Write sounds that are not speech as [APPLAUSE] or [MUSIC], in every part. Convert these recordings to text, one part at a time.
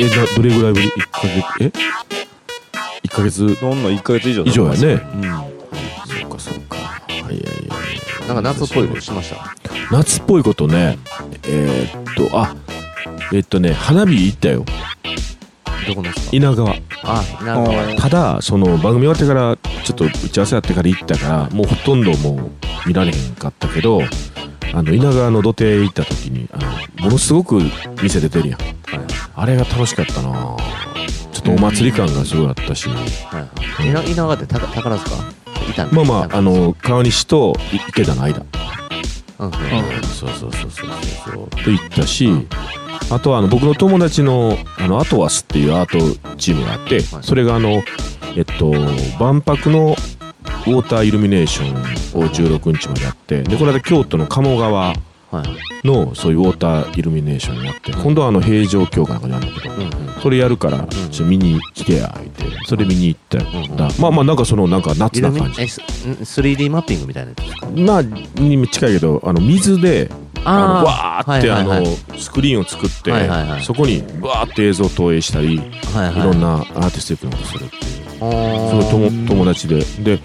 えなどれぐらいぶり？1ヶ月？え？1ヶ月？どんどん1ヶ月以上以上やね。うん。そうかそうか。はいはいはい。なんか夏っぽいことしました？夏っぽいことね。えー、っとあえーっとね花火行ったよ。どこの稲川。あなんかあただその番組終わってからちょっと打ち合わせやってから行ったからもうほとんどもう見られへんかったけどあの稲川の土手行った時にあのものすごく店出てるやんあれが楽しかったな。ちょっとお祭り感がすごいあったし、はいはい。稲稲川ってた宝塚？いたんまあまああの川西と池田の間。うん。うん。そうそうそうそうそう。そうと行ったし、あとはあの僕の友達のあのアトワスっていうアートチームがあって、はい。それがあのえっと万博のウォーターイルミネーションを16日までやってでこの間京都の鴨川はいのそういうウォーターイルミネーションやって今度はあの平城京かなんかにあるんだけどそれやるからちょ見に来てや言ってそれ見に行ったうんだまあまあなんかそのなんか夏な感じ。えすん 3D マッピングみたいなまあに近いけどあの水であのわーってあのスクリーンを作ってそこにわーって映像を投影したりいろんなアーティスティックなことするっていう。おすごい友友達で。で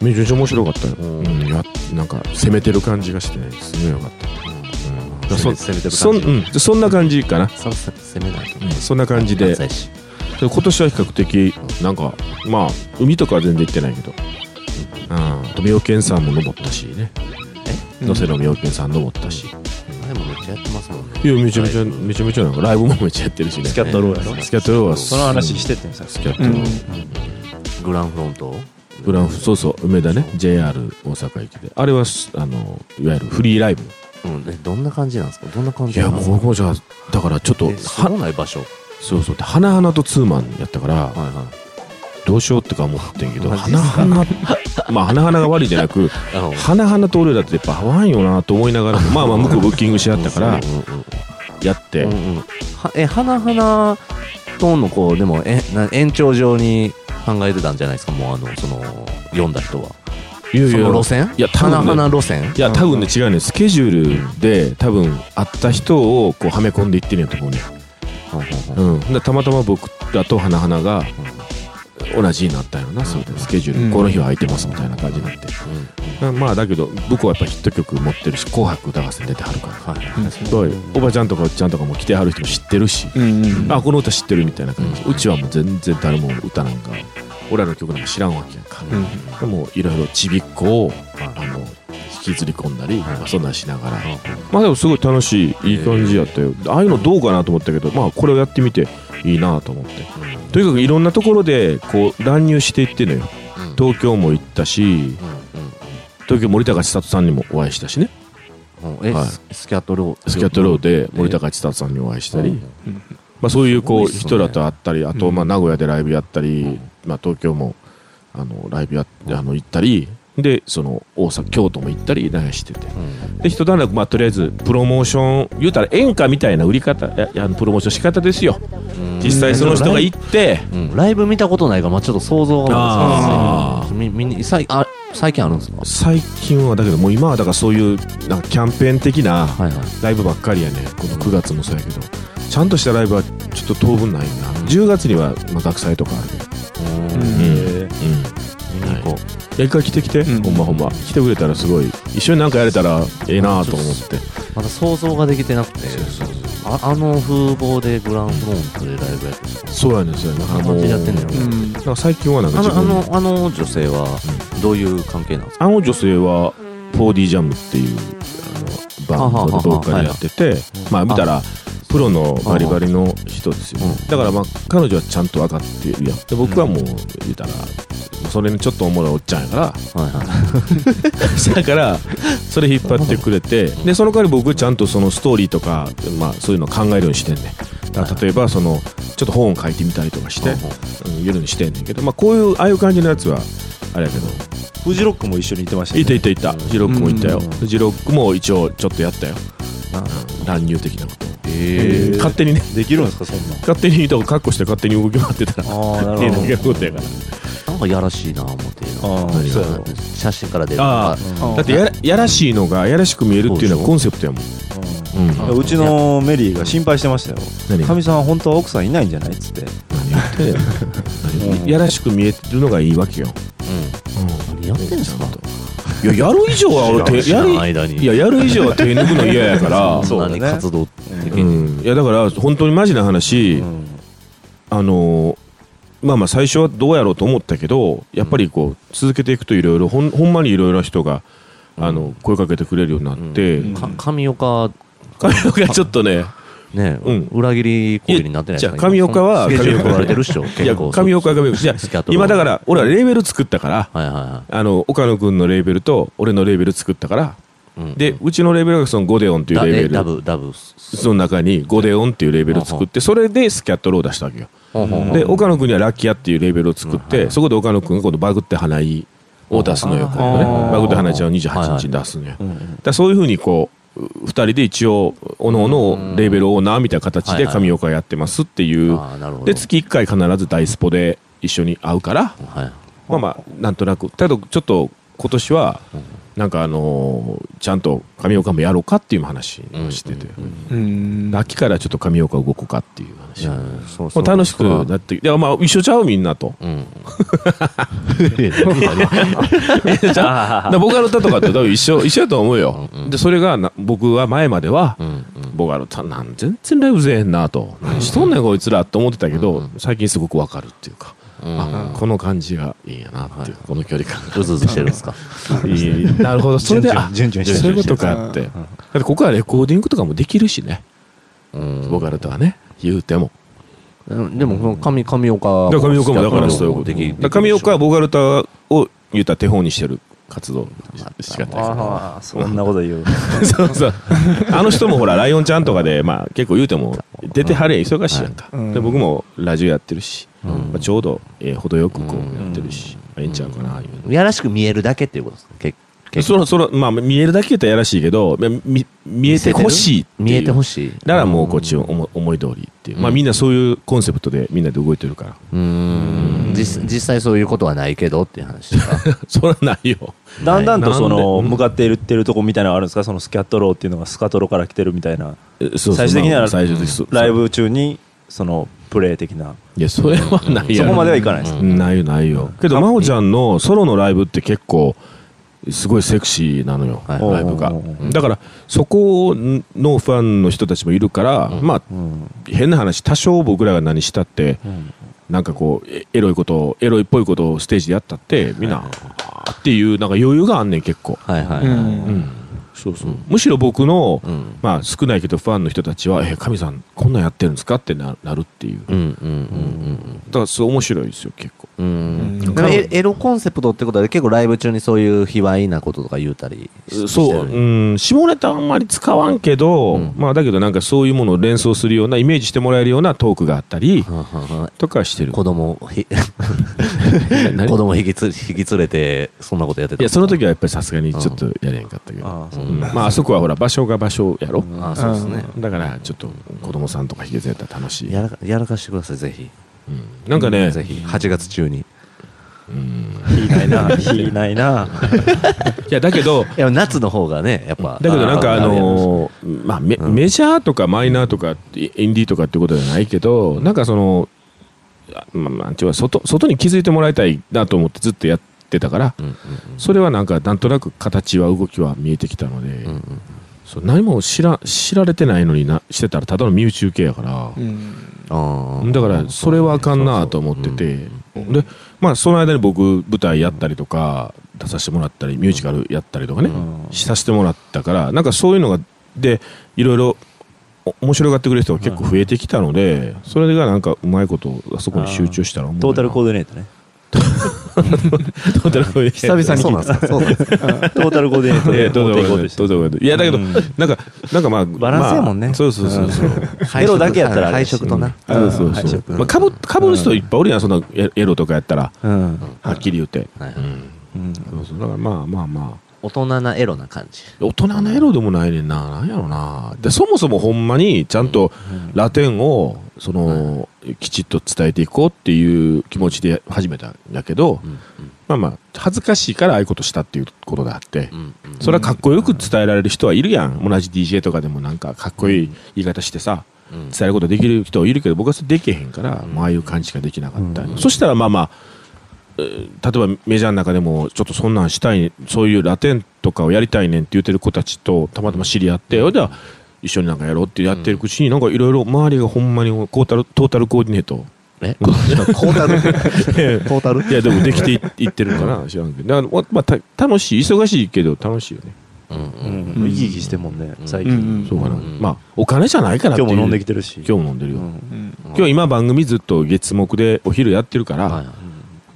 めちゃめちゃ面白かったよ、うん。うん、やなんか攻めてる感じがしてねすごいよかった、うん。攻め攻めてるそん,、感じうん、でそんな感じかな、さっさと攻めないと。うん。そんな感じで。今年は比較的なんかまあ海とかは全然行ってないけど、うん、あと妙見山も登ったしね。能勢の妙見山登ったし、あれもめっちゃやってますもんね。いやめちゃめちゃめちゃめちゃなんかライブもめっちゃやってるしね。スキャットローやろスキャットローはその話しててんさスキャットロー、グランフロント？グランフそうそう梅田ね JR 大阪駅で。あれはすあのいわゆるフリーライブ。うんえどんな感じなんですか？どんな感いやじなんですか？もうここじゃだからちょっとはごない場所？はそうそう。で花々とツーマンやったからいはい。どうしようってか思ってんけどマジっす花々まあ花々が悪いじゃなく [LAUGHS] あの花々と俺らってやっぱ合わんよなと思いながらも [LAUGHS] まあまあ向こうブッキングし合ったからやって。うんうん。はえ花々とのこうでもえな延長上に考えてたんじゃないですかもうあのその読んだ人は。いやいや。その路線？いや多分ね。花々路線？いや多分ね違うね。スケジュールで多分会った人をこうはめ込んでいってるんやと思うね。ほんうん、でたまたま僕らと花々が同じになったよな、それでスケジュール、うん。この日は空いてますみたいな感じになって、まあだけど僕はやっぱヒット曲持ってるし「紅白歌合戦」出てはるから、はい。はい。そうおばちゃんとかおっちゃんとかも来てはる人も知ってるし、うんうんあこの歌知ってるみたいな感じ、ううんちはもう全然誰も歌なんか俺らの曲なんか知らんわけやんか、でもいろいろちびっこをあの引きずり込んだり、まあそんなんしながら、まあでもすごい楽しいいい感じやったよ。ああいうのどうかなと思ったけどまあこれをやってみていいなと思って。とにかくいろんなところでこう乱入していってんのよ。うん。東京も行ったしうん東京森高千里さんにもお会いしたしね。はい。ススキャットロー。スキャットローで森高千里さんにお会いしたり、うんまあ、そういうこう人らと会ったりあとまあ名古屋でライブやったり、まあ、東京もあのライブやあの行ったりでその大阪京都も行ったりなんかしてて。うん。で一段落まあとりあえずプロモーション言うたら演歌みたいな売り方いやいやあのプロモーション仕方ですよ。実際その人が行ってうん。ライブ見たことないから、まあ、ちょっと想像があみみにさいあ最近あるんですか？最近はだけどもう今はだからそういうなんかキャンペーン的なライブばっかりやね。この9月もそうやけど。ちゃんとしたライブはちょっと当分ないな。10月にはまあ学祭とかあるけど。うんうん。うん見に行こいや一回来て来て、うん。ほんまほんま。来てくれたらすごい。一緒になんかやれたらええなと思って。うまだ想像ができてなくて。ああの風貌でグランフロントでライブやってるんですかそうやねんそうやねん。あの感じでやってんのよ。うん。なんか最近はなんかあ自分のあのあの女性はどういう関係なんですか？あの女性は 4D ジャムっていうあのバンドでボーカルやっててまあ見たらプロのバリバリの人ですよ、うん。だからまあ彼女はちゃんと分かってるやん。で僕はもう言うたらそれにちょっとおもろいおっちゃんやから。はいはい。[LAUGHS] だからそれ引っ張ってくれてでその代わり僕ちゃんとそのストーリーとか、まあ、そういうのを考えるようにしてんねん。例えばそのちょっと本を書いてみたりとかして、うん、夜にしてんねんけど、まあ、こういうああいう感じのやつはあれやけど。フジロックも一緒にいてましたいたいたいた。ジロックもいたよ。うん。ジロックも一応ちょっとやったよ。な乱入的なこと。をえー。勝手にね。できるんですかそんな。ん勝手にとかカッコして勝手に動き回ってたら。ああなっていうだけのことやから。なんかやらしいな思って写真から出るあうん。だってやらやらしいのがやらしく見えるっていうのはコンセプトやもん。うん。うちのメリーが心配してましたよ。何かみさん本当は奥さんいないんじゃないっつって。何言って [LAUGHS] やらしく見えるのがいいわけよ、うん、何やってんすか？いややる以上は俺手やりん間に。いややる以上は手抜くの嫌やから。[LAUGHS] そんなに活動的うにん、いやだから本当にマジな話、うん。あのまあまあ最初はどうやろうと思ったけどやっぱりこう続けていくといろいろほんほんまにいろいろな人があの声かけてくれるようになって、うん。か上岡。神岡がちょっとねね、うん。裏切り行為になってないですか？いやじゃあ上岡は。スケジュール上岡れてるっしょ岡が上岡今だから俺はレーベル作ったからはいはいはあの岡野君のレーベルと俺のレーベル作ったからい、うんでうちのレーベルがそのゴデオンっていうレーベルダダブダブその中にゴデオンっていうレーベルを作ってそれでスキャットローを出したわけよで岡野君にはラッキーアっていうレーベルを作ってそこで岡野君が今度バグって花井を出すのよねバグって花井ちゃんを28日に出すのよだそういうふうにこう2人で一応おのおのレーベルオーナーみたいな形で上岡やってますっていう。で月1回必ず大スポで一緒に会うから。はい。まあまあなんとなく。だけどちょっと今年はなんかあのーちゃんと上岡もやろうかっていう話をしてて。うん秋からちょっと上岡動こうかっていう話そうそう楽しくなっていやまあ一緒ちゃうみん。なとうん。ボカロタとかと多分一緒一緒やと思うようん。うん。でそれがな僕は前まではうん。うん。ボカロタなん。全然ライブぜえへん。なと何しとん。ねん。こいつらと思ってたけどうん。最近すごくわかるっていうかうんあこの感じがいいんやなっていうこの距離感うずうずしてるんですか？[LAUGHS] [LAUGHS] なるほど。それであそういうことか。ってだってここはレコーディングとかもできるしね。うん。ボカロタはね。言うても。うんでもこの上上岡だから上岡もだからそういうこと。できだから上岡はボカロタを言ったら手本にしてる活動しかない。ああそんなこと言う。[LAUGHS] そうそう。あの人もほら、ライオンちゃんとかで、まあ結構言うても、出てはれ忙しいやんか。うんで、僕もラジオやってるし、うん。まあ、ちょうど、えー程よくこうんうやってるし、まあええんちゃうかな、いうやらしく見えるだけっていうことですか？結結その、その、まあ見えるだけ言ったらやらしいけど、まあ見見えてほしいいう。見えてほい。しいだからもう。こっちを思思い。通りっていう。まあうんみんなそういうコンセプトでみんなで動いてるから。うーん。実実際そういうことはないけどっていう話ですか。[LAUGHS] そらないよ。[LAUGHS] だんだんとその向かっていってるとこみたいなのあるんですか？そのスキャットローっていうのがスカトロから来てるみたいな。えそうそう。最終的にはライブ中にそのプレイ的な。いや、それはないやろ。そこまではいかないです。うん。ないよないよ。けど真帆ちゃんのソロのライブって結構すごいセクシーなのよ、はい。ライブが。おうおうおうだからそこのファンの人たちもいるから、うん。まあうん。変な話多少僕らが何したってうん。なんかこうエエロいことをエロいっぽいことをステージでやったってみんな、あーっていうなんか余裕があんねん結構、はいはいはい、うんうんそうそう。むしろ僕の、うん。まあ少ないけどファンの人たちは「え神さんこんなんやってるんですか?」ってななるっていう。うんうんうんだからそう面白いですよ結構。エエロコンセプトってことで結構ライブ中にそういう卑猥なこととか言うたりしそう、うん、下ネタあんまり使わんけど、うん。まあだけどなんかそういうものを連想するようなイメージしてもらえるようなトークがあったりはん。はんはんとかはしてる。子供をひ [LAUGHS] 何？子供引きつ引き連れてそんなことやってたいやその時はやっぱりさすがにちょっとやれへんかったけど、ああそううん。まああそこはほら場所が場所やろ、あそうですね、だからちょっと子供さんとか引きずれたら楽しい、やらかやらかしてくださいぜひ。うん。なんかね、ぜひ。8月中に。うん。いないな。[LAUGHS] いないな。いやだけど [LAUGHS] いや夏の方がねやっぱだけどなんかあーのーまあメうん。メジャーとかマイナーとかってインディーとかってことじゃないけどなんかそのあまあまあ外外に気づいてもらいたいなと思ってずっとやってたからうんうんそれはなんかなんとなく形は動きは見えてきたので、うんうんそう何も知ら知られてないのになしてたらただの身内受けやから、うん。あー。だからそれはあかんなと思ってて、でまあその間に僕舞台やったりとか出させてもらったりミュージカルやったりとかね、うん。させてもらったからなんかそういうのがでいろいろお面白がってくれる人が結構増えてきたので、それがなんかうまいことあそこに集中したらトータルコーディネートね。ト [LAUGHS] ータルコーディネート久々にそうなん聞いたで。すかそうなんですかトータルコーディネートで。どうぞどうぞ持っていこうとしてどうぞいやだけど、うんなんかなん。かまあバランスやもんね。まあそうそうそうそう、エロだけやったらあれ配色とな、そうそう配そう、色。まあ、かぶかぶる人いっぱいおるやんそんなエエロとかやったら。うん。はっきり言って、うん。うん。そうそう。だからまあまあまあ大人なエロな感じ。大人のエロでもないねんな。なんやろな。でそもそもほんまにちゃんとラテンをその、きちっと伝えていこうっていう気持ちで始めたんやけど、うんまあまあ恥ずかしいからああいうことしたっていうことであって、うんうん。それはかっこよく伝えられる人はいるやん。同じ DJ とかでもなんかかっこいい言い方してさうん。伝えることできる人いるけど僕はそれできへんから、うん。まあああいう感じしかできなかった、うん。そしたらまあまあえー例えばメジャーの中でもちょっとそんなんしたいそういうラテンとかをやりたいねんって言ってる子たちとたまたま知り合って、じゃあ一緒になんかやろうってやってるうちに、なんかいろいろ周りがほんまにトータルトータルコーディネート。え？コータル？[LAUGHS] トータル？いやでもできていいってるのかな知らんけど。だからまあた楽しい忙しいけど楽しいよねうん。ううん。ん生き生きしてんもんねうん。最うん。近そうかな、うん。まあお金じゃないから今日も飲んできてるし。今日も飲んでるよ、うん。うん今日今番組ずっと月木でお昼やってるから、はい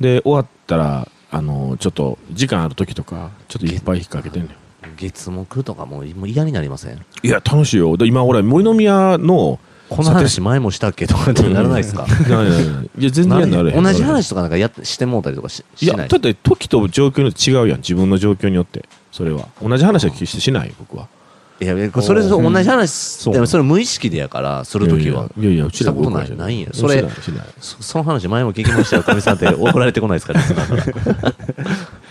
で終わったらあのちょっと時間ある時とかちょっといっぱい引っ掛けてんねん月木とかもうもう嫌になりません？いや楽しいよ。で今俺森宮のこの話前もしたっけとかってならないですか？[LAUGHS] ななない。いや全然なれへん。同じ話とかなんかやってしてもうたりとかしいしない？やだって時と状況によって違うやん。自分の状況によって。それは。同じ話は決してしない僕はいやいやそれと同じ話でもそれ無意識でやからするときは。いやいやうちらしたことない。ないんや。それそその話前も聞きましたよ。かみさんって。[LAUGHS] 怒られてこないですか？リスナーからい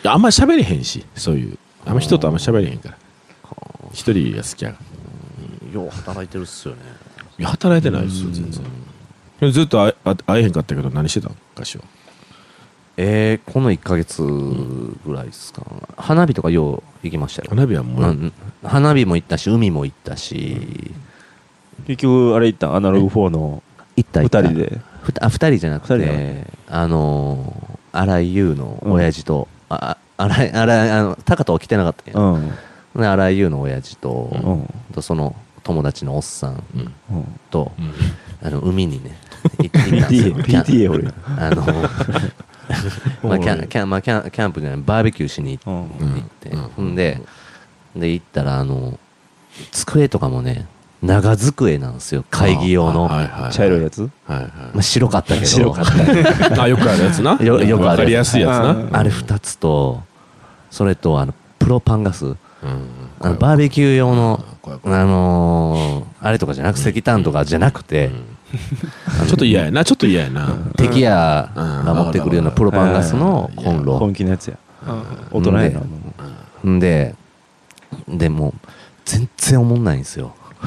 やあんまり喋れへんしそういう。あんま人とあんまり喋れへんから。一人が好きやよう働いてるっすよね。いや働いてないですよ全然。ずっと会え会会えへんかったけど何してたの昔は。えー、この1か月ぐらいですか。花火とかよう行きましたよ。花火はもう、うん花火も行ったし海も行ったし結局あれ行った？んアナログ4の二行った行った。人で？ふたあ二人じゃなくてあのー荒井優の親父と、ああ荒井荒井あの高田は来てなかったんや、うん。で荒井優の親父と,、うん。とその友達のおっさんうん。うんと、うん。あの海にね行ったんですよ。PTA キャン PTA 俺。あの [LAUGHS] まあキャンキャンまあキャンキャンプじゃないバーベキューしに行っうん。うん。て、うん。ほんでで行ったらあの机とかもね長机なんですよ。会議用の、はいはいはい。茶色いやつ？はいはい。まあ、白かったけど。白かった。[LAUGHS] あよくあるやつな。よよくあるやつ。わかりやすいやつな。うん。あれ2つとそれとあのプロパンガス。うん。あのバーベキュー用のあのーあれとかじゃなく石炭とかじゃなくて、ちょっと嫌やなちょっと嫌やな。敵やが持ってくるようなプロパンガスのコンロ。本気のやつや。うん。大人やなもん。ででもう全然おもんないんですよ。[LAUGHS]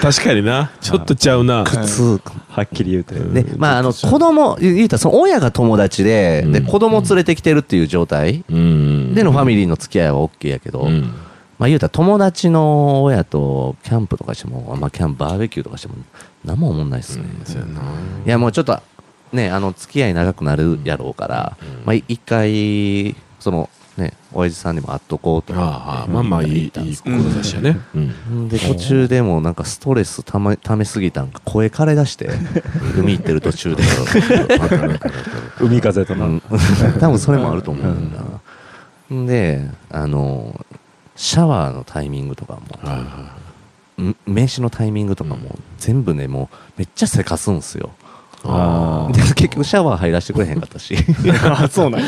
確かにな。ちょっとちゃうな。普通はっきり言うてでまああの子供言言うたらその親が友達ででうん。子供連れてきてるっていう状態。うん。でのファミリーの付き合いは OK やけど、うん。まあ言うたら友達の親とキャンプとかしても、まあキャンプバーベキューとかしても何も思んないですね、いやもうちょっとねあの付き合い長くなるやろうから、まあ一回そのね親父さんにも会っとこうと。ああまあまあいいいい志やね。うん。で途中でもなんかストレスたまためすぎたんか声枯れ出して海行ってる途中で。[LAUGHS] 海風となうん。多分それもあると思う。ん。だな、であのシャワーのタイミングとかも名刺のタイミングとかも全部ねもうめっちゃせかすんすよ。あで結局シャワー入らせてくれへんかったし、[LAUGHS] あそうなんや。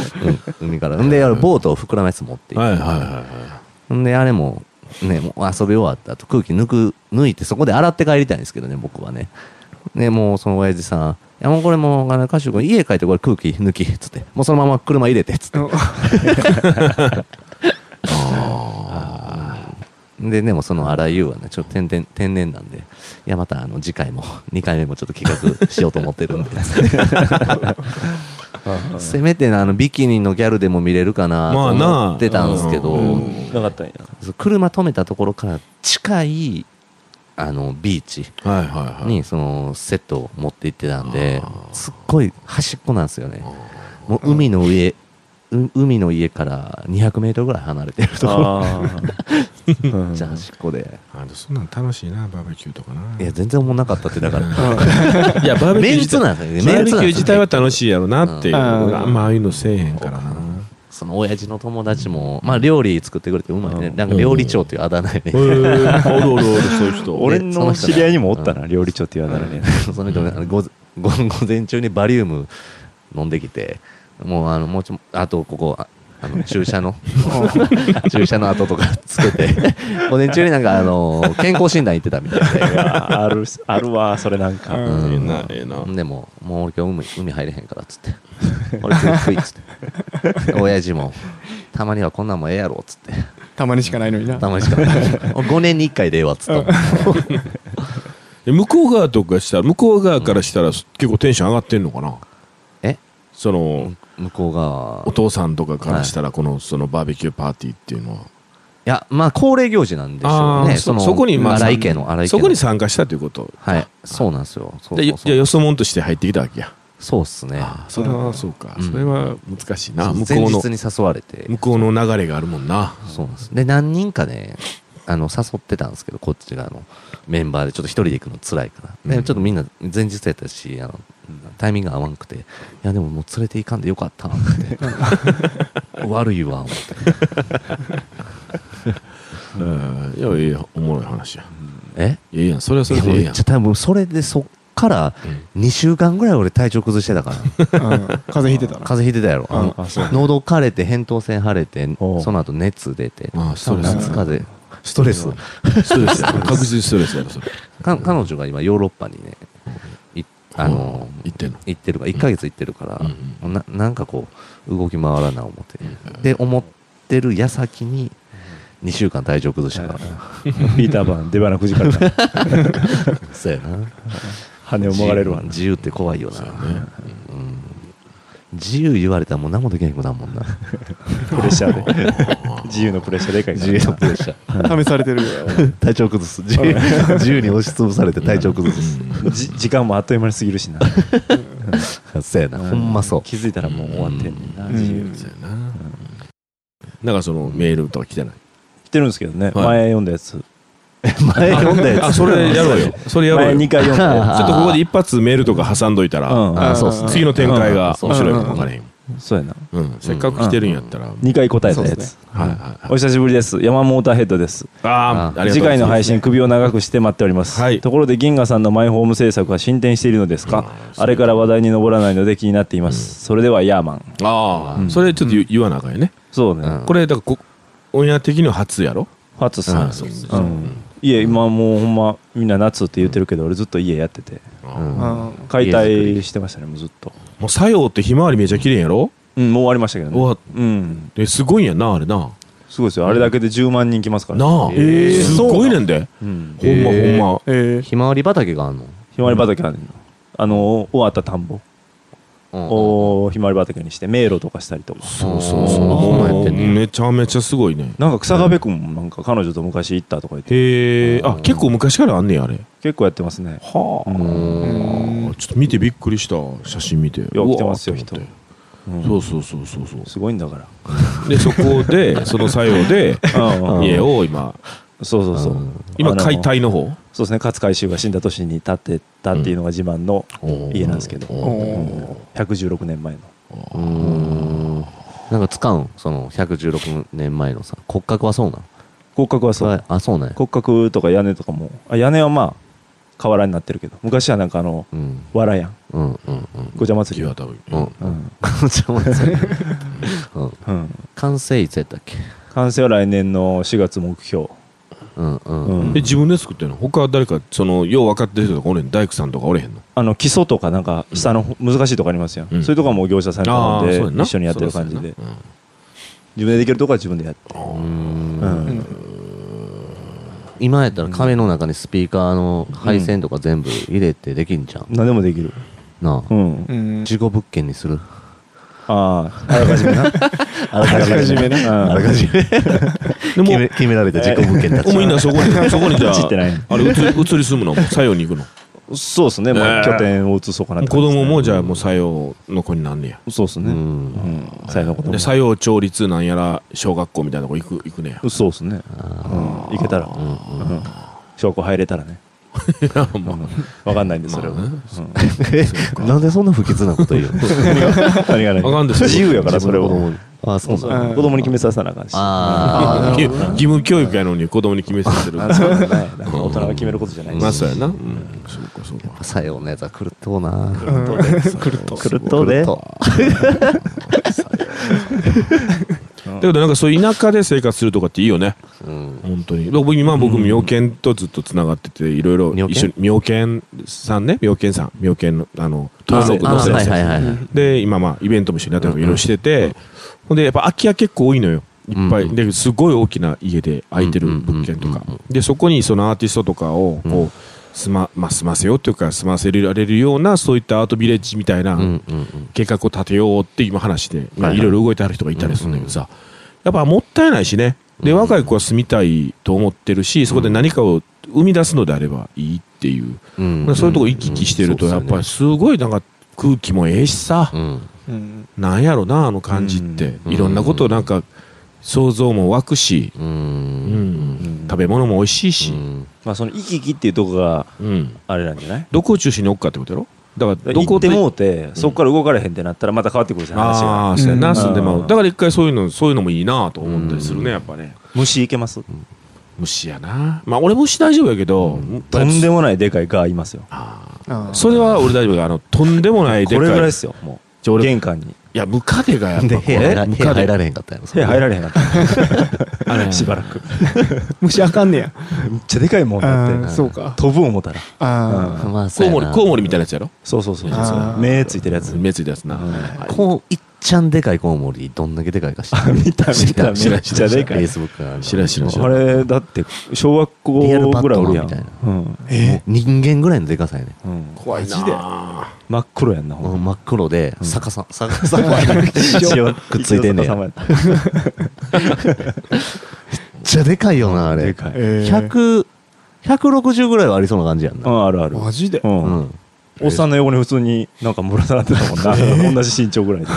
うん海から。んで俺ボートを膨らむやつ持っていはいはいはいはい。んであれもねもう遊び終わった後空気抜く抜いてそこで洗って帰りたいんですけどね僕はね。でもうその親父さん「いやもうこれもうあの歌手君家帰ってこれ空気抜き」っつって「もうそのまま車入れて」っつって [LAUGHS] [LAUGHS] ででもその荒井優はねちょっと天然天然なんでいやまたあの次回も [LAUGHS] 2回目もちょっと企画しようと思ってるんで。[LAUGHS] せめてあのビキニのギャルでも見れるかなと思ってたんですけど、うん。なかったんや。車止めたところから近いあのビーチはいはいはい。にそのセットを持って行ってたんですっごい端っこなんですよね。もう海の上う海の家から200メートルぐらい離れてるところ。あめっちゃ端っこで。あそんなん楽しいなバーベキューとかな。いや全然思んなかったってだから。[LAUGHS] いやバーベキュー自体ツなんですよね。バーベキューメンツなんですよ自体は楽しいやろなっていう。うん。俺あんまああいうのせえへんからなその親父の友達もまあ料理作ってくれてうまいね。うん。なんか料理長っていうあだ名で。ね [LAUGHS] おるおるおるそういう人。俺の知り合いにもおったな料理長って言われたらねその人ね午前中にバリウム飲んできてもうあのもうちょあとここああの [LAUGHS] 注射の [LAUGHS] 注射の跡とかつけて [LAUGHS] 午前中になんかあの健康診断行ってたみたいで。あるあるわそれなんか。うん。ええなええな。でももう俺今日海海入れへんからっつって。俺食い食いっつって。親父もたまにはこんなんもええやろっつって。たまにしかないのにな。たまにしか5年に1回でええわっつったで向こう側とかしたら向こう側からしたら結構テンション上がってんのかな？えその向こうがお父さんとかからしたらこのそのバーベキューパーティーっていうのは。いやまあ恒例行事なんでしょうね。そのそこにまあ荒井家の荒井家の。そこに参加したということ。はい。そうなんですよ。そうでそうそう。じゃあよそ者として入ってきたわけや。そうっすね。あそれはそうか、うん。それは難しいな。向前こうの日に誘われて。向こうの流れがあるもんな。そうなんです。で何人かねあの誘ってたんですけどこっち側のメンバーでちょっと一人で行くの辛いから。でうん。ちょっとみんな前日やったしあのタイミング合わんくていやでももう連れて行かんでよかったって。[LAUGHS] 悪いわ思って。うん。いやいやおもろい話や。え？いやいやそれはそれでええやん。多分それでそっから2週間ぐらい俺体調崩してたから。うん。風邪ひいてたな風邪ひいてたやろ。喉枯れて扁桃腺腫れてその後熱出て夏風邪ストレス。ストレス。や確実にストレスやろそれ。か彼女が今ヨーロッパにねいあの言ってんの？行ってるから1ヶ月行ってるから、うん。ななんかこう動き回らな思って、で思ってる矢先に2週間体調崩したから、[LAUGHS] ピーターパン出花くじかれた。[LAUGHS] そうやな。[LAUGHS] 羽をもがれるわ自由自由って怖いよな、自由言われたらもう何もできなくなるもんな。[LAUGHS] プレッシャーで。[LAUGHS] 自由のプレッシャーでかい自由のプレッシャー。試されてるよ。[LAUGHS] 体調崩す。自由自由に押しつぶされて体調崩す。じ時間もあっという間に過ぎるしな。そうやな。ほんまそう。気づいたらもう終わってんねんな。うん。自由そうやな。なんかそのメールとか来てない？来てるんですけどね。はい。前読んだやつ [LAUGHS] 前読んだやつ。あそれやろうよ。それやろう前よ2回読んだやちょっとここで一発メールとか挟んどいたら、次の展開がうん。面白いかも分からへん、つそうやな。うん、せっかく来てるんやったら、2回答えたやつ。はいはいはい。お久しぶりです。山モーターヘッドです。ああありがとうございます。次回の配信首を長くして待っております、はい。ところで銀河さんのマイホーム制作は進展しているのですか、うんあれから話題に上らないので気になっています、それではヤーマンああ、うん。それちょっと言言わなあかんよね、そうね、うん。これだからこオンエア的には初やろ？初さそうそう家今もうほんまみんな夏って言ってるけど俺ずっと家やってて。うん。うん解体してましたねもうずっと。もう作用ってひまわりめちゃ綺麗やろ？うんもう終わりましたけどね。終わうん。ですごいんやなあれな。すごいですよ。あれだけで10万人来ますから。なあ、えーすごいねんで。うん。ほんまほんま。えー。ひまわり畑があんの？ひまわり畑あるの。あの終わった田んぼうんをひまわり畑にして迷路とかしたりとか。そうそうそう。もうやってめちゃめちゃすごいね。なんか草壁君もなんか彼女と昔行ったとか言ってへえあうん。結構昔からあんねやあれ。結構やってますね。はあ、うん。ちょっと見てびっくりした写真見て。いや来てますようわーと思って。うんそうそうそうそうそう。すごいんだから。でそこでその作用で [LAUGHS] うん。家を今そうそうそう。うん。今解体の方？そうですね。勝海舟が死んだ年に建てたっていうのが自慢の家なんですけど、おお116年前の。うーん。なんか使うん？その116年前のさ骨格はそうなん？骨格はそう。あそうなんや。骨格とか屋根とかも。あ屋根はまあ瓦になってるけど。昔はなんかあのうん。藁やん。うんうんうん。ごちゃ祭り。岩田うんうん。うん、ちょっと待ってうん。うん、完成いつやったっけ？完成は来年の4月目標うんうんうん。え自分で作ってんの？他は誰かそのよう分かってる人とかおれん？大工さんとかおれへんの？あの基礎とかなんか下の難しいとこありますよ、うん。そういうとこはもう業者さんに頼んでそうやんな。一緒にやってる感じで。うやな自分でできるとこは自分でやって。うーうん。ん今やったら壁の中にスピーカーの配線とか全部入れてできんじゃん。何でもできる。なあ。うん。うん。事故物件にする？ああ [LAUGHS] あらかじめな。あらかじめ。ねうん。あらかじめ。で決めも決められた事故物件たちもうみんなそこに。[LAUGHS] そこにじゃあ散ってない。あれ移り移り住むの？作用に行くの？そうですね、まあ、ええ。拠点を移そうかな子供もじゃあもう作用の子になんねや。そうですね。うん。うん。最後の子供。で作用調律なんやら小学校みたいなとこ行く行くねや。そうですね。あうん。行けたら。ーうん。うん。うん。小学校入れたらね。ま [LAUGHS] わかんないんでそれは。まあね。うん。なんでそんな不吉なこと言うの？何が何あかんですよ。自由やからそれをあそう子供に決めさせなあかんし。あ義義務教育やのに子供に決めさせる。大人が決めることじゃないし。まあそうやな。うん。そうかそうか。あ作用のやつは狂っとうな狂っと。うで狂っだけどなんかそういう田舎で生活するとかっていいよね。うん。本当に。僕今僕妙見とずっとつながってていろいろ一緒に妙見さんね？妙見さん。妙見のあの豊野区の先生はいはいはい。で今まあイベントも一緒にやったりとかいろいろしてて、ほんでやっぱ空き家結構多いのよ。いっぱい、うんですごい大きな家で空いてる物件とか、うんうんうんでそこにそのアーティストとかをこう、うん。住ままあ、住ませようっていうか住ませられるようなそういったアートビレッジみたいなうんうんうん。計画を立てようって今話で、まあ、はい。ろいろ動いてある人がいたりするんだけどさ、やっぱもったいないしね。でうん。若い子は住みたいと思ってるしそこで何かを生み出すのであればいいっていう、うん。まあそういうとこ行き来してるとやっぱりすごいなんか空気もええしさ、うん。うん。なんやろなあの感じって、うん。いろんなことなんか想像も湧くし、うん。うん。食べ物も美味しいし、うん。まあその行き来っていうとこがうん。あれなんじゃない？どこを中心に置くかってことやろ？だからどこ行ってもうてそこから動かれへんってなったらまた変わってくるじゃん話あがあそうやな、うん。住んでまううん。だから一回そういうのそういうのもいいなと思ったりするね、うん。やっぱね。虫行けます。虫やな。まあ俺虫大丈夫やけど、とんでもないでかいガーいますよ。ああそれは俺大丈夫やあのとんでもないでかい。これぐらいですよもう。玄関にやムカデがやっぱで、部屋入らムカデ部屋入られへんかったやろ。部屋入られへんかった。[LAUGHS] あれ。しばらく。[LAUGHS] 虫あかんねや。めっちゃでかいもんだあーってそうか。飛ぶ思ったら。あうんまあ、コウモリコウモリみたいなやつやろ？そうそうそうそう。あー。目ついてるやつ。目ついたやつな、うん。はい。こう、いっちゃんでかいコウモリ、どんだけでかいか知ってる？見た見たある？知らん知らん知らあれだって小学校リアルバッぐらいおみたいなうん。え？人間ぐらいのでかさやね。うん。怖いな。マジで真っ黒やんなほんま。うん真っ黒で、うん。逆さ、逆さ。まくっついてんねん。めっちゃでかいよな、あれ。でかい。えー100、160ぐらいはありそうな感じやんうな。んあるある。マジで？うん。うん。おっさんの横に普通になんかぶら下がってたもんな。同じ身長ぐらいで。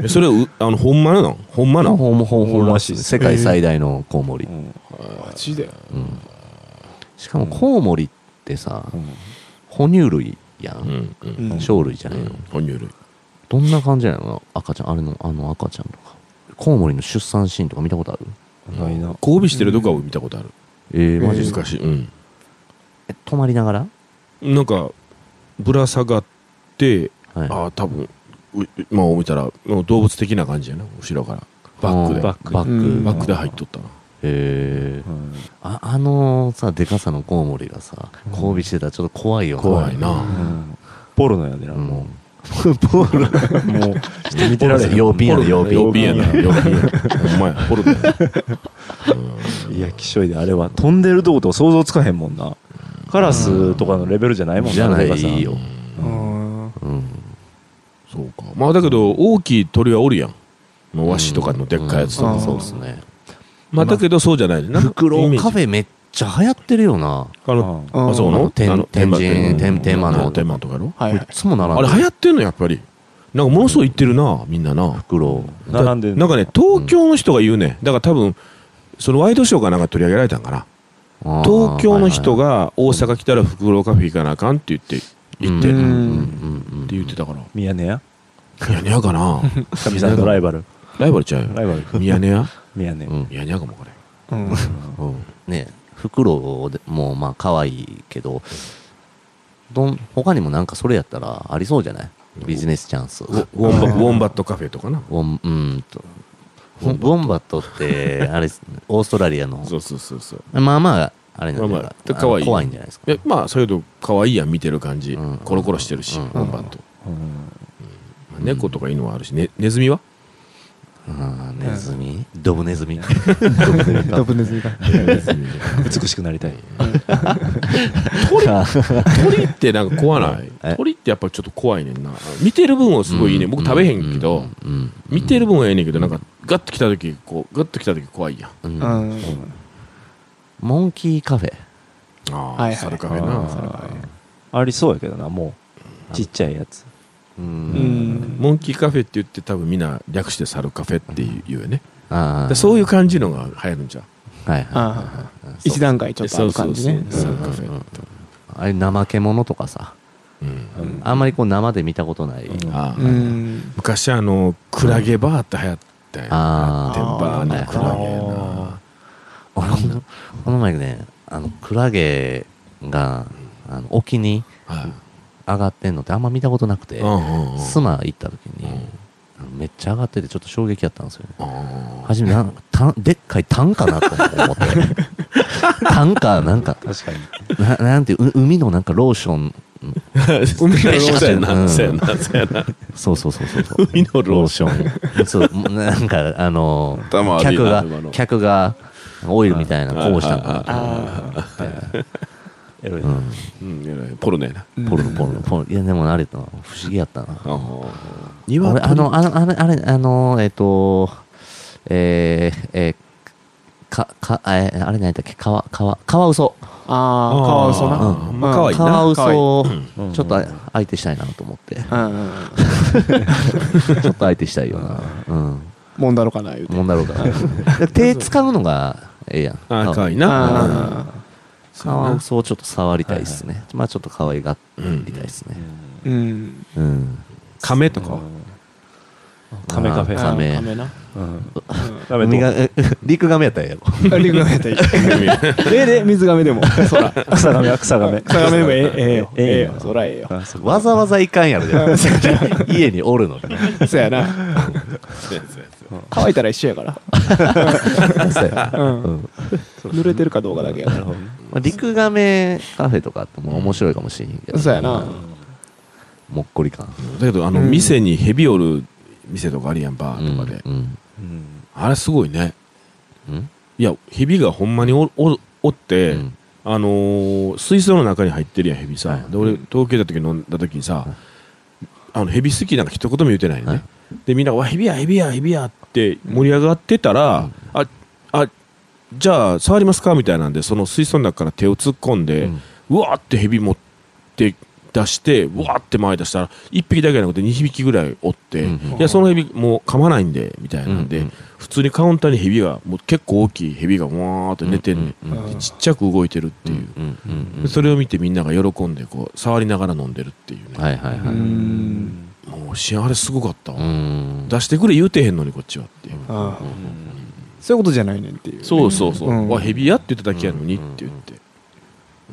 [LAUGHS] えそれはうあのほんまなの？ほんまなの？ほんまほんほんらしい。ほんまらしい世界最大のコウモリ。うん。マジで？うん。しかもコウモリってさ、うん哺乳類やん。うんうん。うん鳥類じゃないの。哺乳類。どんな感じなの？赤ちゃん、あれの、あの赤ちゃんとか。コウモリの出産シーンとか見たことある？ないな。交尾してるとこは見たことある、えー、マジ難しい。うん。え泊まりながら？なんかぶら下がってはい。ああ多分うまあ見たら動物的な感じやな後ろから。バックで。うんババック。バック。うん。ックで入っとったな。えー。うんああのさでかさのコウモリがさ交尾してたらちょっと怖いよな。怖いな。うん。ポルノやでなうん。もうポルノもうちょっと見てられへん。陽ピンやな。陽ピン陽ピンやな。陽ピンやな。ほんまや。ポルノやないやきしょいであれは。飛んでるとこと想像つかへんもんなカラスとかのレベルじゃないもんじゃないよ。うん。うんそうか。まあだけど大きい鳥はおるやん。もうワシとかのでっかいやつとか。うん。そうですね。まあだけどそうじゃない。なフクロウカフェめっちゃ流行ってるよな。あのうん。あそうなの？天あの天神天天天満の。天満とかやろはいはい。いつも並んあでる。れ流行ってんのやっぱり。なんかものすごい行ってるなみんなな。フクロウ並んでなんかね東京の人が言うね。だから多分そのワイドショーかなんか取り上げられたんかな。あー東京の人はいが大阪来たらフクロウカフェ行かなあかんって言って行って。うん。うん。って言ってたからミヤネ屋ミヤネ屋かなかみさん。のライバルライバルちゃうよライバルミヤネ屋ミヤネうん。ミヤネ屋かもこれねフクロウでもまあ可愛いけどどん。他にもなん。かそれやったらありそうじゃないビジネスチャンスウォウォンバウォンバットカフェとかなウォンうん。とウォンバットって [LAUGHS] あれオーストラリアの。そうそうそうそう。まあまああれなんでまあまあい。怖いんじゃないですか。えまあそれと可愛いやん見てる感じ。うん。コロコロしてるしウうんォンバット。うん。まあ猫とか犬はあるしねネズミは？ネズミ。[LAUGHS] ドブネズミ。ドブネズミ。が美しくなりたい。鳥鳥ってなんか怖ない？え？鳥ってやっぱちょっと怖いねんな。見てる分はすごいいいね。僕食べへんけど見てる分はええねんけどなんかガッと来た時こうガッと来た時怖いやん。モンキーカフェ。あはいはいあサルカフェあなー。ありそうやけどなもう。ちっちゃいやつモンキーカフェって言って多分みんな略してサルカフェって言うよね。ああでそういう感じのが流行るんじゃんはいはいああ一段階ちょっとある感じね。そうそうそう。サルカフェうんあれ怠け者とかさ。うん。あんまりこう生で見たことない、うん。ああうん昔あのクラゲバーって流行ったよ。あー。天バー。のクラゲな俺このこの前ねあのクラゲがあの沖にはい上がってんのってあんま見たことなくて、うんうんうんスマ行った時に、めっちゃ上がっててちょっと衝撃やったんですよ初めなんたでっかいタンかなと思って。[LAUGHS] タンかなんか確かに。ななんていうう海のなんかローション。[LAUGHS] 海のローそうションやな、うん。そうやな、そうやな。そうそうそうそうそう。海のローション。ンそうなんかあの客が客がオイルみたいなこぼしたんかなあエロいな。うん。うん、い。やポルノやな。ポルノ。ポルノ。ポルノ。いやでもあれだな。不思議やったな。あ俺あのあのあれあれあのえっとえーえーかかえーあれ何だっけカワカワカワウソあーカワウソなうん。まあ可愛いな。カワウソをうん。ちょっと相手したいなと思って。うん。うんうんちょっと相手したいよな。うん。もんだろかな言うて。もんだろうから [LAUGHS] 手使うのがええやん。あ、かわいいあな。カワウソをちょっと触りたいですね。まあちょっと可愛がりたいですね。ーうん。うん。亀とか？は。カメカフェ。あカメカメな。うん。陸亀やったらええやろ。あリクガメやったらいい。ええで水ガメでも。そら草ガメは草ガメ草ガメでもええええよ。ええよ。そらええよ。わざわざいかんやろじゃあ。[LAUGHS] 家におるのに。そやな [LAUGHS] 乾いたら一緒やから。濡れてるかどうかだけやから。まあ、陸亀カフェとかあっても面白いかもしれへんけど、そうやな。もっこり感。だけど、あの、うん。店にヘビおる店とかあるやん、バーとかで。うん。うん。あれすごいね。うん？いや、ヘビがほんまにおおおって、うん。あのー水槽の中に入ってるやん、ヘビさ。はい。で、俺、東京行った時飲んだ時にさ、あの、ヘビ好きなんか一言も言ってないのね。はいで、みんな、わ、ヘビや、ヘビや、ヘビやって盛り上がってたら、あ、あ、じゃあ、触りますかみたいなんで、その水槽の中から手を突っ込んで、うわーってヘビ持って出して、うわーって前出したら、1匹だけじゃなくて2匹ぐらいおって、うんいや、そのヘビもう噛まないんで、みたいなんで、うんうん普通にカウンターにヘビが、もう結構大きいヘビがわーって寝てんね、うんちっちゃく動いてるっていう。うんうんうん。でそれを見てみんなが喜んで、こう、触りながら飲んでるっていうね。はいはいはい。うんもう、しあれすごかった出してくれ言うてへんのに、こっちはって。いう。そういうことじゃないねんっていう。そうそうそう。うん。わ、ヘビやって言っただけやのにって言って。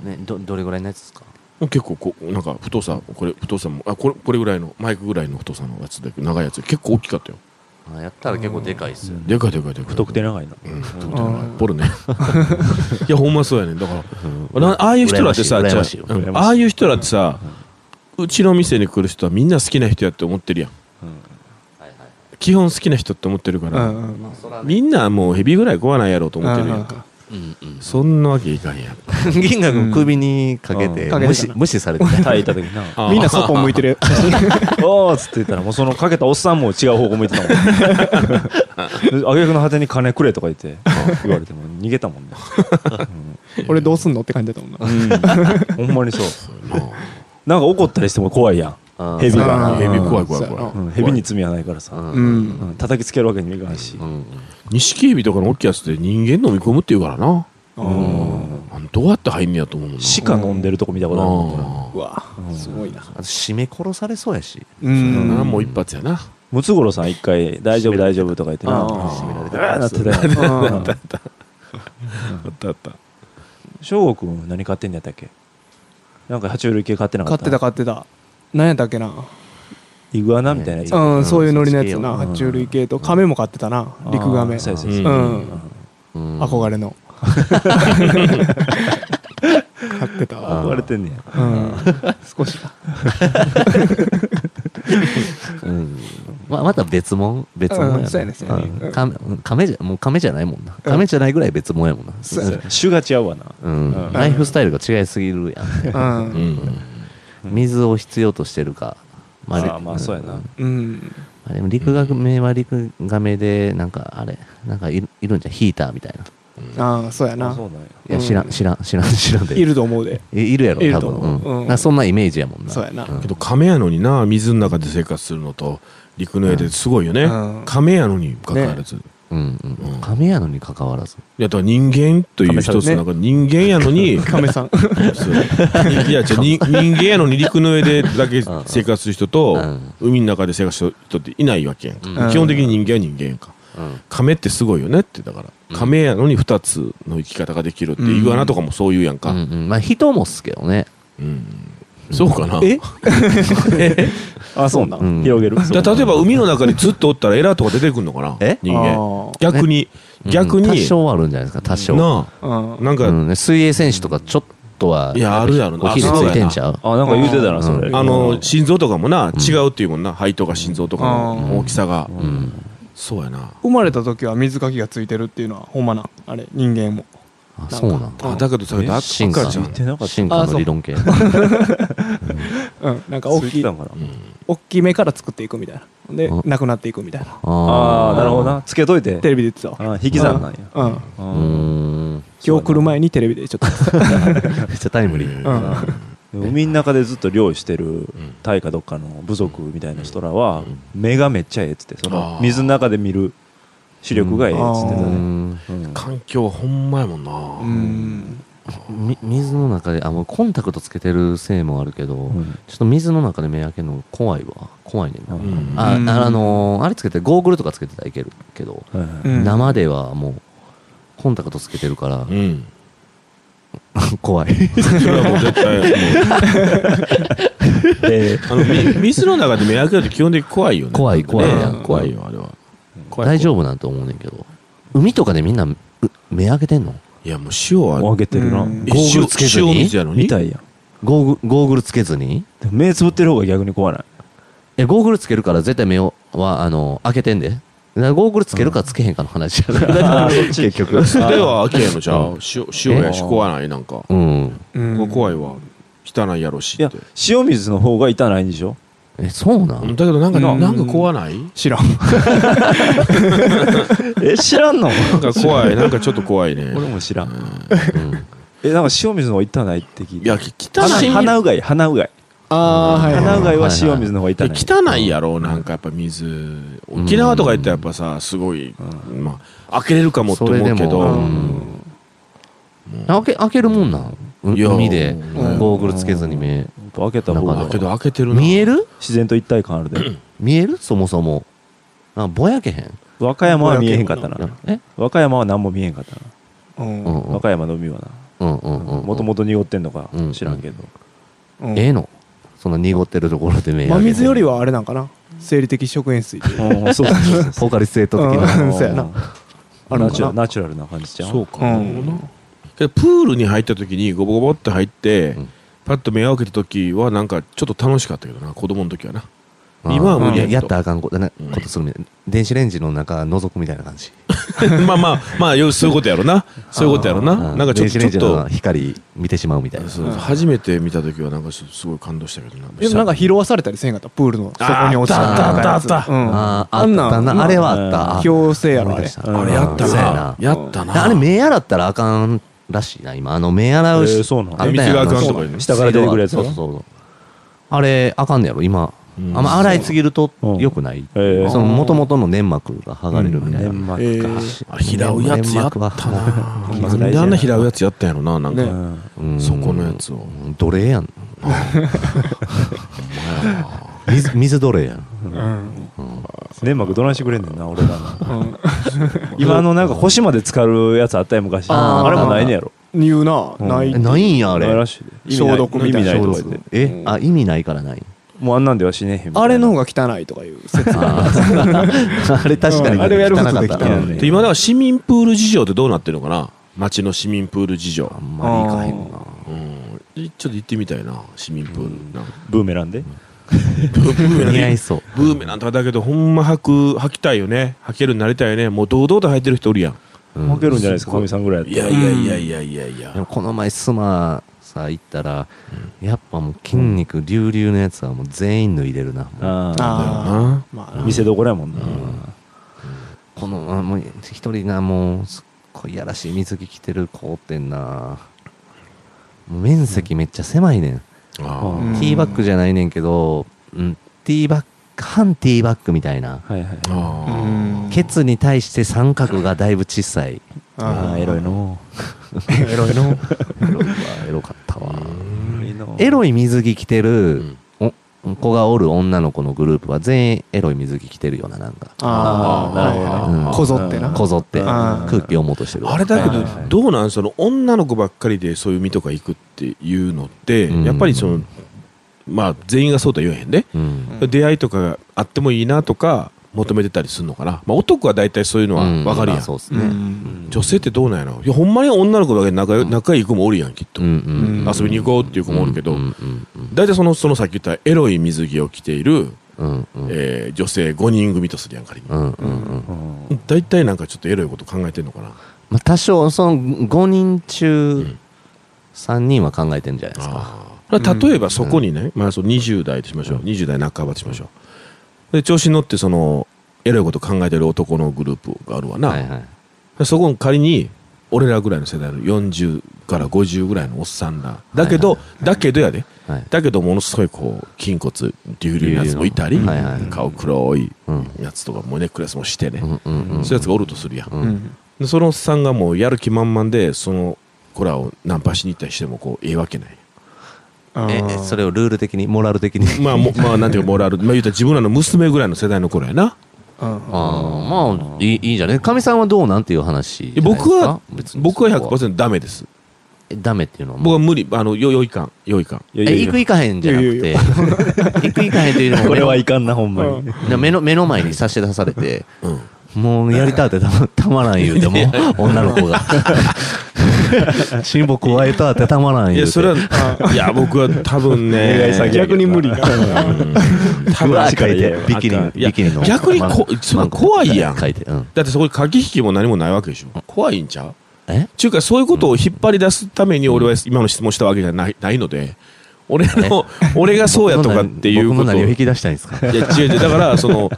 ねどどれぐらいのやつですか？結構こう、なんか太さ、これ、太さも、あ、これ、これぐらいの、マイクぐらいの太さのやつで、長いやつで、結構大きかったよ。あやったら結構でかいっすよでかいでかいでかい。太くて長いな。うん、太くてうん長い。ポルね。いや、ほんまそうやねん。だから、なああいう人らってさ、あう。んああいう人らってさ、うちの店に来る人はみんな好きな人やって思ってるやん。基本好きな人って思ってるから、うんうんうん。みんなもうヘビぐらい怖ないやろうと思ってるやんか。うんうんそんなわけいかんやん。[LAUGHS] 銀河君首にかけて無視無視されて。た炊いた時にな。あみんなそこ向いてる [LAUGHS] おーっつって言ったらもうそのかけたおっさんも違う方向向いてたもん。[LAUGHS] あげくの果てに金くれとか言って言われても逃げたもんね。俺どうすんのって感じだったもんな。ほんまにそうなんか怒ったりしても怖いやん。ヘビが。うん。ヘビ怖い怖い怖い。うん。ヘビに罪はないからさ。うん。ううん。ん叩きつけるわけにもいかんし。うん。錦エビとかの大きいやつって人間飲み込むって言うからな。あどうやって入んねやと思う。鹿飲んでるとこ見たことあるうわ。すごいな。締め殺されそうやし。うあ。んなもう一発やな。ムツゴロウさん一回大丈夫大丈夫とか言ってなあー。締められてなってた。ようん。あったあった。翔吾君何買ってんのやったっけ？なんか爬虫類系買ってなかっ買ったてた買ってた。何やったっけな？イグアナみたいなやつうんそういうノリのやつな。うん。爬虫類系と。亀も買ってたな。陸亀。あーそうやそううや。うん。うん。憧れの。[LAUGHS] 買ってたわ。憧れてんねや。うん。少しだ [LAUGHS] うん。ままた別物？別物やなうんそうやね。そうやねうん亀亀じゃもう亀じゃないもんな。亀じゃないぐらい別物やもんな。そうやね。種が違うわな。うん。うん。ライフスタイルが違いすぎるやん。うん。うん。水を必要としてるか。あーまあそうやな。うん。まあでも陸亀は陸亀でなんかあれなんかいるいるんじゃん。ヒーターみたいなああそうやな。あそうなんや。いや知らん知らん知らん知らんで。いると思うで。いいるやろいると多分。う。ん。そんなイメージやもんな。そうやな。けど亀やのにな、水の中で生活するのと、陸の上ですごいよね。うん。亀やのに関わらず。うんうん。うん。亀やのに関わらず。いや、だから人間という一つの中で人間やのに、亀さん。いや、違うに人間やのに陸の上でだけ生活する人とうん、海の中で生活する人っていないわけやんか。うん。基本的に人間は人間やんか。うん亀ってすごいよねって、だから。亀やのに二つの生き方ができるって、うんイグアナとかもそういうやんか。うんうん。まあ人もっすけどね。うん。そうかな？え？[LAUGHS] あそうなん？うん。広げる？だから例えば海の中にずっとおったらエラーとか出てくるのかな？え？人間。逆に、逆に、うん。多少はあるんじゃないですか多少。なうん。あ、なんか、うん。水泳選手とかちょトはいやあるやろな。お昼ついてんちゃう？あなんか言うてたなそれ。うんあの心臓とかもな違うっていうもんな。肺とか心臓とかうん。の大きさが。うんそうやな。生まれた時は水かきがついてるっていうのはほんまなあれ人間も。あそうなんだ。あだけどさえだ進化じゃん。進化の理論系。[LAUGHS] うん。なんか大きい。大きめから作っていくみたいな。でうん。なくなっていくみたいな。ああなるほどな。つけといて。テレビで言ってたわ。あ引き算なんや。うん。うーん。今日来る前にテレビでちょっと。[LAUGHS] めっちゃタイムリー。うん海の中でずっと漁してるタイかどっかの部族みたいな人らは目がめっちゃええっつってその水の中で見る視力がええっつってたうねん。うん。環境ほんまやもんな。うん。み水の中であもうコンタクトつけてるせいもあるけど、ん。ちょっと水の中で目開けるの怖いわ。怖いねんな、うん。あうんああのーあれつけてゴーグルとかつけてたらいけるけど、うん。生ではもうコンタクトつけてるからうん [LAUGHS] 怖い。それはもう絶対もうえあのみ水の中で目開けると基本的に怖いよね。怖い怖いね怖いよあれは。怖い大丈夫なんと思うねんけど。海とかでみんなう目開けてんの？いやもう塩はー、あげてるな。うん。えゴーグルつけずに？塩水やのに？みたいやん。ゴーグゴーグルつけずに？目つぶってる方が逆に怖ない。えゴーグルつけるから絶対目をはあの開けてんでゴーグルつけるかつけへんかの話やから、[LAUGHS] [LAUGHS] 結局。素手は開けへん。のじゃあ塩塩やし怖ないなんか。うん。うん。怖いわ。汚いやろしいやって塩水の方が痛ないんでしょ？えそうなん？だけどなんかうん。なんか怖ない？知らん。[LAUGHS] え知らんの？なんか怖い。なんかちょっと怖いね。俺も知らん。うん。えなんか塩水の方が痛ないって聞いていや汚鼻い鼻うがい鼻うがいああはい鼻うがい。は塩水の方が痛い汚いやろなんかやっぱ水。沖縄とか行ったらやっぱさすごいまあ開けれるかもって思うけど。開け開けるもんなん？海でうん。ゴーグルつけずに目。開けた方が。けど開けてるな。見える？自然と一体感あるで。[CLEARS THROAT] 見える？そもそも。あぼやけへん？和歌山は見えへんかったな。え？和歌山は何も見えへんかったな。和歌山の海はな。もともと濁ってんのかうん知らんけど。うん。ええの？その濁ってるところで目真水よりははあれなんかな？生理的食塩水。[LAUGHS] そうポーカリスエット的うな。んそうやな。あナチュラルナチュラルな感じじゃんそうか。プールに入った時にゴボゴボって入ってうん。パッと目を開けた時はなんかちょっと楽しかったけどな子供の時はな今は無理ややったらあかんこと,、ねうん。ことするみたいな。電子レンジの中覗くみたいな感じ。[LAUGHS] まあまあまあよそういうことやろな。そういうことやろな。うんなんかちょ電子レンジのと光見てしまうみたいな。そう初めて見た時はなんかすごい感動したけどな。でもなんか拾わされたりせんかった？プールの底に落ちた。あったあったあった。うん。あーあんなんあった。なあれはあった。あ強制やろあれ。思い出した。うん。あれやったそうやな。やったな。あれ目洗ったらあかんらしいな今。あの目洗うし、えーそうなのあったやん水があかんとかそう言うの？下から出てくるやつそうそうそうあれあかんねやろ今、うんあんま洗いすぎるとうん。良くない、えー。その元々の粘膜が剥がれるみたいな、粘膜えかー。あれ拾うやつやったな。なんであんな拾うやつやったんやろななんか。ね。うん。うんそこのやつを。奴隷やん。[LAUGHS] 水水奴隷やん。うん。粘膜どないしてくれんねんな俺らの。うん。[LAUGHS] 今のなんか腰まで浸かるやつあったやん昔。あれもないねやろ。言うなうんな。い。えないんやあれ。消毒みたいなえあ意味ないからないもうあんなんでは死ねへんみたいな。あれの方が汚いとかいう説あー。[LAUGHS] あれ確かにうん。あれをやることできた汚かったね。で今だから市民プール事情ってどうなってるのかな？町の市民プール事情。あんまりいかへんな。うん。ちょっと行ってみたいな市民プール。なブーメランで？ブーメラン似合いそう。ブーメランとかだけどほんま履く履きたいよね。履けるようになりたいよね。もう堂々と履いてる人おるやん。うん。負けるんじゃないですか？かみさんぐらいいやったら。やいやいやいやいやいでやもこの前スマさ行ったらやっぱもう筋肉隆々のやつはもう全員脱いでるな。ああまああ見せどころやもんな。このあもう一人がもうすっごいやらしい水着着てる子おってんな。面積めっちゃ狭いねん、あうん。ティーバッグじゃないねんけど、うん、ティーバッグ半ティーバッグみたいな。はいはい。ケツに対して三角がだいぶ小さいああエロいの。エロいの。[LAUGHS] エロかったわ。エロい水着着てうるん。お子がおる女の子のグループは全員エロい水着着てるようななんか。ああなるほど。うん。こぞってな。こぞって空気をもとしてるあれだけどどうなんその女の子ばっかりでそういう海とか行くっていうのってうん。やっぱりそのまあ全員がそうとは言えへんで。うん。出会いとかがあってもいいなとか求めてたりするのかな、まあ、男は大体そういうのはうん。分かるやん、まあそうですね。うん。女性ってどうなんやろ。いやほんまに女の子だけで仲良仲いい子もおるやんきっと、遊びに行こうっていう子もおるけど、大体そのそのさっき言ったエロい水着を着ている、うえー女性5人組とするやん仮に、うんうんうん。大体なんかちょっとエロいこと考えてんのかな。まあ多少その5人中3人は考えてるんじゃないですか。例えばそこにね、まあ、その20代としましょう、20代半ばとしましょうで調子に乗ってそのエロいこと考えてる男のグループがあるわな、はいはい。でそこに仮に俺らぐらいの世代の40から50ぐらいのおっさんら。だけど、はいだけどやで。はい。だけどものすごいこう筋骨隆々なやつもいたり、はいはい。顔黒いうん。やつとかもうネックレスもしてね、うん。そういうやつがおるとするやん、ううんん。でそのおっさんがもうやる気満々でその子らをナンパしに行ったりしてもこうええわけないえ、えそれをルール的に、モラル的に。まあもまあなんていうか [LAUGHS] モラル。まあ言うたら自分らの娘ぐらいの世代の頃やな。うんああ、まあ、いいいいんじゃない？かみさんはどうなんていう話じゃないですか？僕は別に。僕はそこ100%ダメです。えダメっていうのは？僕は無理。あのよよいかん。よいかん。いやいやいや。え行く行かへんじゃなくて。[LAUGHS] 行く行かへんというのもこれはいかんな、ほんまに。で目の目の前に差し出されてうん。もうやりたってたまたまらん言うても女の子が [LAUGHS] 親睦加えたってたまらんいやそれは [LAUGHS] いや僕は多分ね [LAUGHS] 逆に無理な多分うわ書いてビキニビキニの。逆にこそんな怖いやん。だってそこに駆け引きも何もないわけでしょ。怖いんちゃう？え？ちゅうかそういうことを引っ張り出すために俺は今の質問したわけじゃないないので俺の俺がそうやとかっていう僕こと引き出したいんですか？いや違う違う。だからその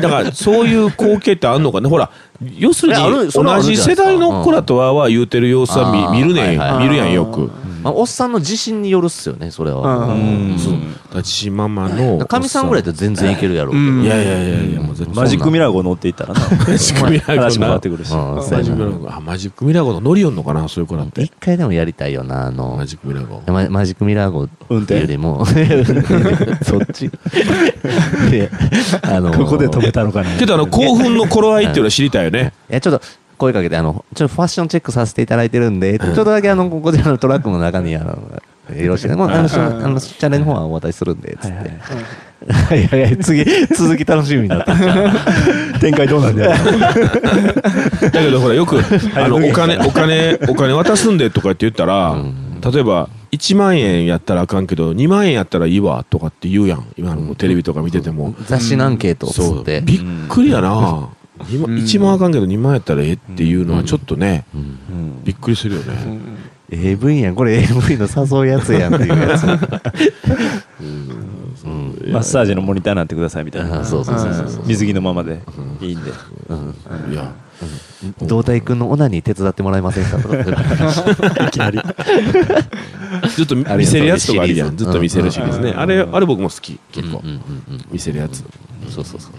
だからそういう光景ってあんのかねほら要するに同じ世代の子らとはは言うてる様子は見見るねんはいはい見るやんよく。まあおっさんの自信によるっすよねそれは。うん。そうだちママの。かみさんぐらいだったら全然いけるやろうけど。うん。いやいやいやいやもうマジックミラー号乗っていったらな。マジックミラー話も変わ号なってくるし。マジックミラー号あマジックミラー号の乗りよんのかなそういう子なんて。一回でもやりたいよなあの。マジックミラー号ママジックミラー号運転？よりも。[LAUGHS] そっち？[LAUGHS] であのここで止めたのかな。けどあの興奮の頃合いっていうのは知りたいよね。[LAUGHS] いやちょっと声かけてあのちょっとファッションチェックさせていただいてるんで、ちょっとだけあのこちらのトラックの中にあのよろしいねもうあのあのチャレンの方はお渡しするんでつって、いやいや次 [LAUGHS] 続き楽しみになっ展開どうなんだよ。[LAUGHS] だけどほらよくあのお金お金お金渡すんでとかって言ったら例えば1万円やったらあかんけど2万円やったらいいわとかって言うやん。今のテレビとか見てても。雑誌のアンケートって。びっくりやな今1万あかんけど2万やったらええっていうのはちょっとねびっくりするよね。AV やんこれ。[LAUGHS] AV の誘うやつやんっていうやつ、うん。マッサージのモニターになってくださいみたいな。あそうそうそうそう水着のままで。いいんで。いや胴体君のオナニー手伝ってもらえませんか？とかいきなり。ずっと見せるやつとかあるやん。ずっと見せるシリーズね。あれあれ僕も好き。結構。うんうんうん見せるやつ。そうそうそう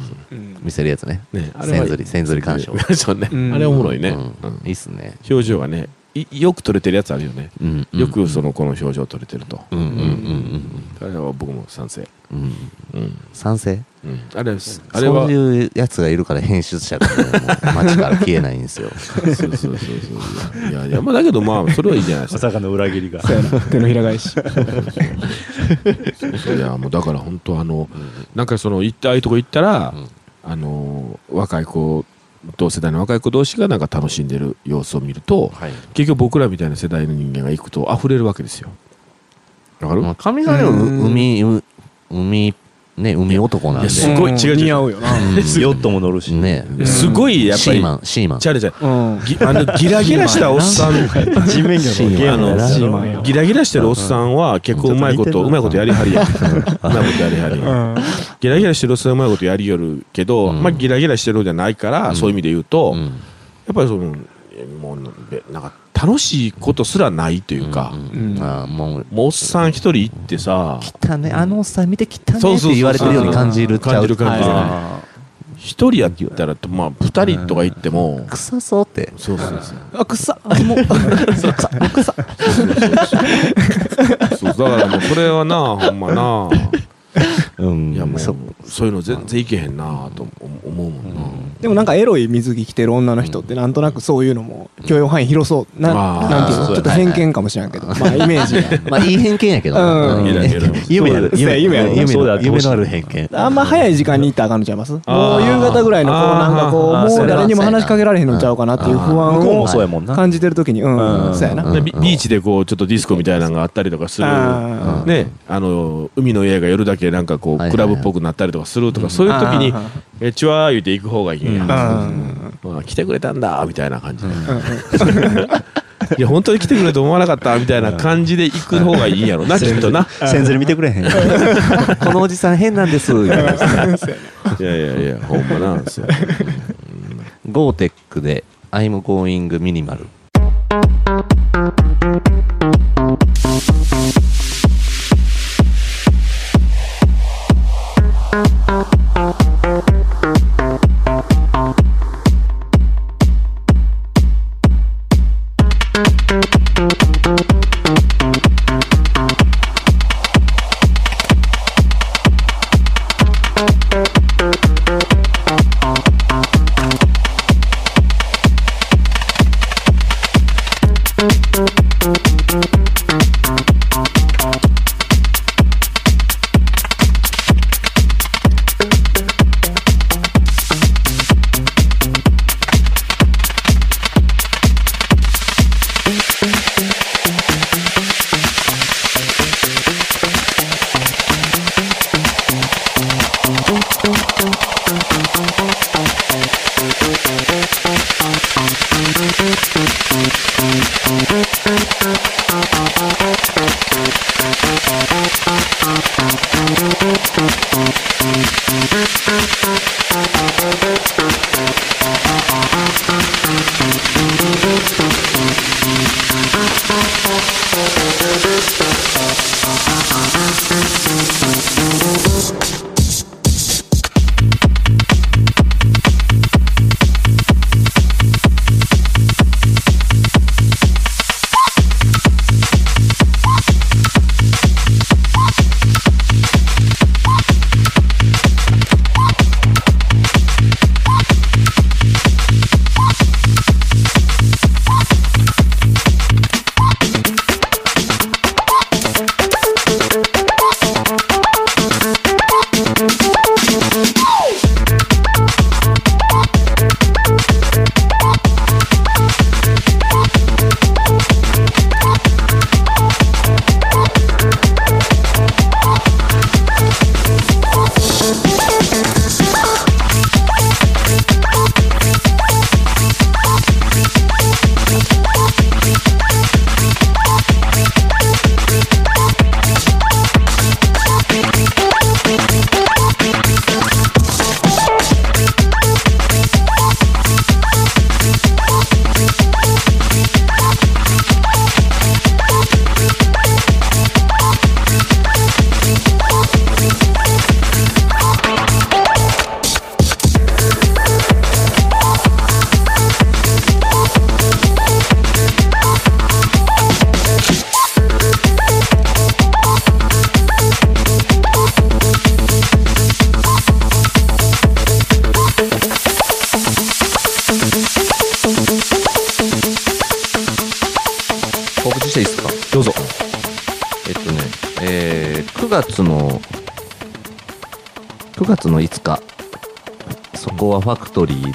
見せるやつね。ね。あれは千釣り千釣り鑑賞。[LAUGHS] そうね。うん。あれおもろいね。うん。うんいいっすね。表情がねいよく撮れてるやつあるよね。うんうんよくそのこの表情撮れてると。うんうんうんあれは僕も賛成。うん。うん。うん賛成？うん。あれはあれはそういうやつがいるから編集者がね街から消えないんですよ。そうそうそうそう。いやいやまあだけどまあそれはいいじゃないですか。まさかの裏切りが。そうやな。手のひら返し。いやもうだから本当あのなんかその行ったああいうとこ行ったらうん。あの若い子同世代の若い子同士がなんか楽しんでる様子を見るとはい。結局僕らみたいな世代の人間が行くと溢れるわけですよ。わかる？まあ神さん海う海ね海男なんで。すごい違う似合うよな。うん。ヨットも乗るし。ね。すごいやっぱり。シーマンシーマン。チャレじゃうん。ぎあのギラギラしたおっさん。人面魚のゲーのシーマンやギラギラしてるおっさんは結構うまいことうまいことやりはりや。ん。[LAUGHS] うまいことやりはりギラギラしてるおっさんはうまいことやりよるけど、うん。まあギラギラしてるんじゃないから、うん。そういう意味で言うと、やうん。っぱりそのえもうべなんか楽しいことすらないというか、あーもうもうおっさん一人行ってさ。汚ね。あのおっさん見て汚ねってそうそうそう言われてるように感じるっちゃう感じる感じ一人やったらまあ二人とか行っても、臭そうって。そうそうそう。あくさあもう。そう [LAUGHS] だからもうそれはなほんまなうん。いやもうそそういうの全然いけへんなと思うもんな、でもなんかエロい水着着てる女の人ってなんとなくそういうのも許容範囲広そうなあーなんていうのちょっと偏見かもしれんけど。まあイメージが [LAUGHS] まあいい偏見やけどな。うん夢夢ある。夢夢のある。偏見。あんま早い時間に行ったらあかんのちゃいます？もう夕方ぐらいのこうなんかこうもう誰にも話しかけられへんのちゃうかなっていう不安向こうもをそうやもんな。感じてる時にうんうん。そうやな。でビビーチでこうちょっとディスコみたいなのがあったりとかする。ね。あの海の家が夜だけなんかこうクラブっぽくなったりとかするとかそういう時にあ「えちわー」言うて行く方がいいん。や来てくれたんだみたいな感じで。[LAUGHS] いや本当に来てくれると思わなかったみたいな感じで行く方がいいんやろな [LAUGHS] きっとな。センズル見てくれへん。[LAUGHS] このおじさん変なんですいやいやいやほんまなんですよ。ゴーテックで I'm going minimal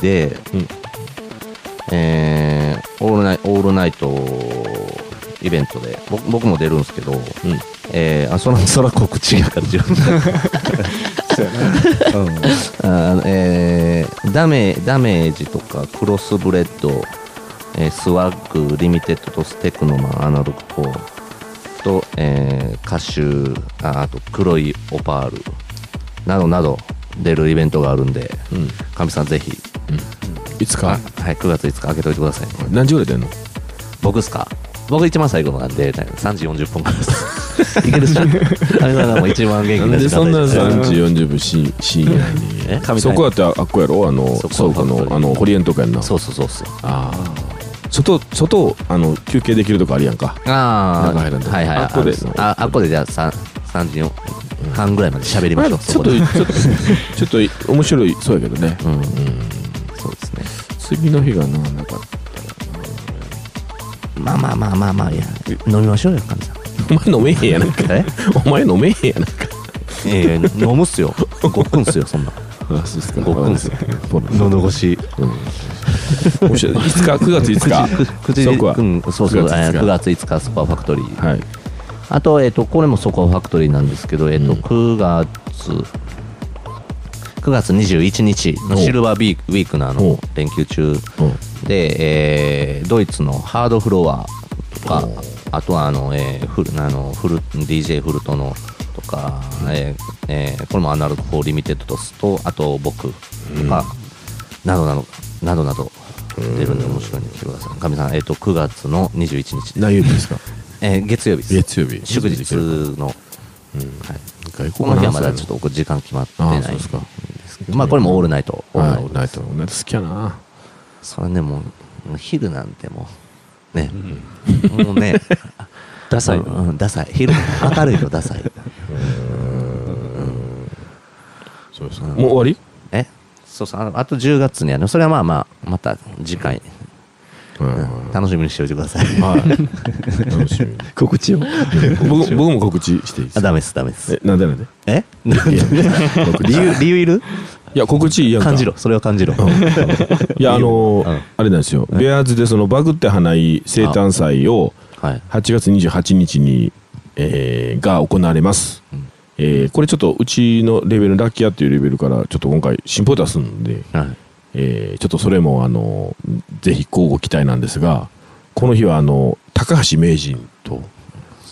で、うんえーオールナイオールナイトイベントで僕僕も出るんですけど、えーあそのそら告知やから自分あのえーダメダメージとかクロスブレッド、えースワッグリミテッドとステクノマンアナログコーと、えー歌手ああと黒いオパールなどなど出るイベントがあるんでうん。かみさんぜひいつあかはい9月5日開けといてくださいね。何時ぐらい出んの？僕っすか？僕一番最後のが出たいの3時40分からです。[LAUGHS] いけるっしょあれがもう一番元気なんな時間でそんな帯です3時40分し深夜えにそこやってあっこやろ？あの倉庫のあのホリエントかやんな。そうそうそうっすああ外外あの休憩できるとこあるやんか。ああ中入らんとはいはい。あっこで。ああこでじゃあ 3, 3時4半ぐらいまで喋りましょう。ちょっとちょっとちょっと面白いそうやけどね。うんそうですね次の日がななかっまあまあまあまあまあいや飲みましょうよ神さん。たお前飲めへんやなんかえ？お前飲めへんやなんかええ飲むっすよ。ごっくんっすよそんな。あそうですか。ごっくんっすよ。喉越し。うん。もしい。つか9月5日。口そこは。うん、そうそう9月5日。9月5日スコアファクトリー、はい。あと,、えっとこれもスコアファクトリーなんですけど、えっとうん。9月9月21日のシルバービークウィークのあお。の連休中。うんで、えードイツのハードフロアとかあとはあの、えーフルあのフル DJ フルトのとか、えーえーこれもアナログ4リミテッドとあと僕とか、などなどなどなど出るんで面白いんで来てくださいかみさん、えっと9月の21日。何曜日ですか？[LAUGHS] えー月曜日です。月曜日。祝日の、うんはい、外この日はまだちょっと時間決まってないんですけど。まあこれもオールナイト。オールナイト。オールナイト好きやな。それねもう昼なんてもうね、もうね。ダサい。のうんうんダサい。昼明るいとダサい。そうですかもう終わり？え？そうそう。あと10月にはねそれはまあまあまた次回、うん楽しみにしておいてください。はい。楽しみ。に告知を。僕僕も告知していいですかあダメですダメです。えなんでなんで？え？理由理由いる？いや告知いいや感じろ。それを感じろ。いやあのあれなんですよ。ベアーズでそのバグって花井生誕祭をはい。8月28日に、えーが行われます、うん。えーこれちょっとうちのレベルラッキーアっていうレベルからちょっと今回進歩出すんで、はいえーちょっとそれもあのぜひ交互期待なんですがこの日はあの高橋名人と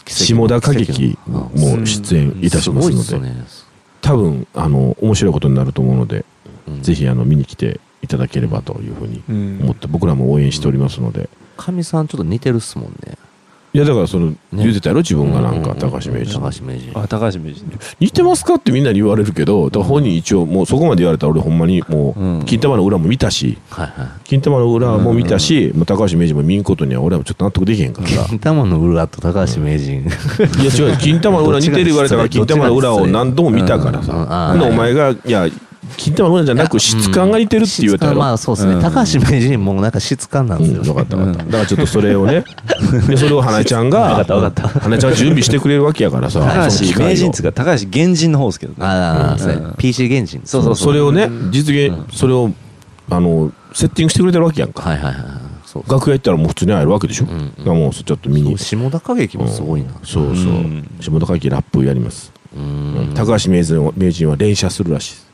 下田景樹も出演いたしますので多分あの面白いことになると思うので、うん。ぜひあの見に来ていただければというふうに思って僕らも応援しておりますので、かみさんちょっと似てるっすもんねいやだからその、言ってたやろ？自分がなんかうう高橋名人。高橋名人。あ高橋名人。似てますか？ってみんなに言われるけどだから本人一応もうそこまで言われたら俺ほんまにもう金玉の裏も見たしはいはい。金玉の裏も見たし、もう高橋名人も見んことには俺はちょっと納得できへんから。さ金玉の裏と高橋名人。いや違う。金玉の裏似てる言われたから金玉の裏を何度も見たからさ、うんお前がいや金玉の裏じゃなく質感が似てるって言われたやろ、まあそうですね、うん。高橋名人もなんか質感なんですよ、うん、分かった分かった、だからちょっとそれをね。でそれを花江ちゃんが分かった分かった。花江ちゃんが準備してくれるわけやからさ。高橋名人っつうか高橋原人の方ですけどね。ああ、うん。そうや。PC 原人そうそう。それをね実現、それをあのセッティングしてくれてるわけやんか。はいはいはいそう楽屋行ったらもう普通に会えるわけでしょ、んうんだからもうちょっと見に。下田景樹もすごいな。そうそう、うん。下田会議ラップやります、うん。高橋名人は名人は連射するらしい。です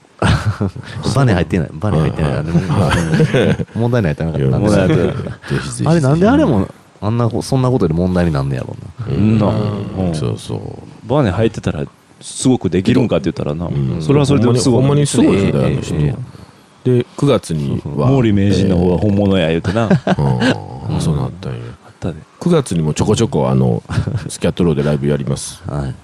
バネ入ってない。バネ入ってない、はい。問題ないってなかったあれなんであれもあんなこそんなことで問題になんねやろうな。うん。そう。そう。バネ入ってたらすごくできるんかって言ったらな、ん。それはそれですごいほんまにすごい人ええで9月には毛利名人の方が本物や言うてな、そうなったんやたで。9月にもちょこちょこあのスキャットローでライブやります。はい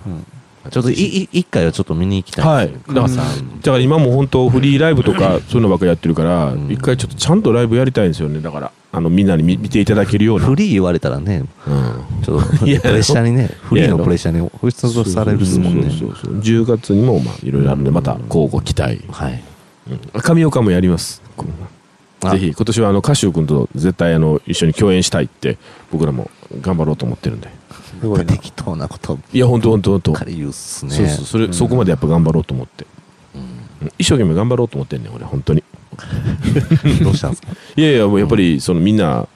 ちょっと一回はちょっと見に行きたいはい。だからだから今も本当フリーライブとかそういうのばっかりやってるからん。一回ちょっとちゃんとライブやりたいんですよね。だからあのみんなに見見ていただけるような。フリー言われたらねうん。ちょっとプレッシャーにねフリーのプレッシャーに放出されるっすもんね。そうそうそう10月にもまあいろいろあるんでまた交互期待。はい。うん。上岡もやります。あ。ぜひ今年はあのカシオ君と絶対あの一緒に共演したいって僕らも頑張ろうと思ってるんですごいな。適当なこといや本当本当本当言うっすね。そうそうそれそこまでやっぱ頑張ろうと思って。うん。一生懸命頑張ろうと思ってんねん俺本当に。[LAUGHS] どうしたんですか？[LAUGHS] いやいやもうやっぱりそのみんな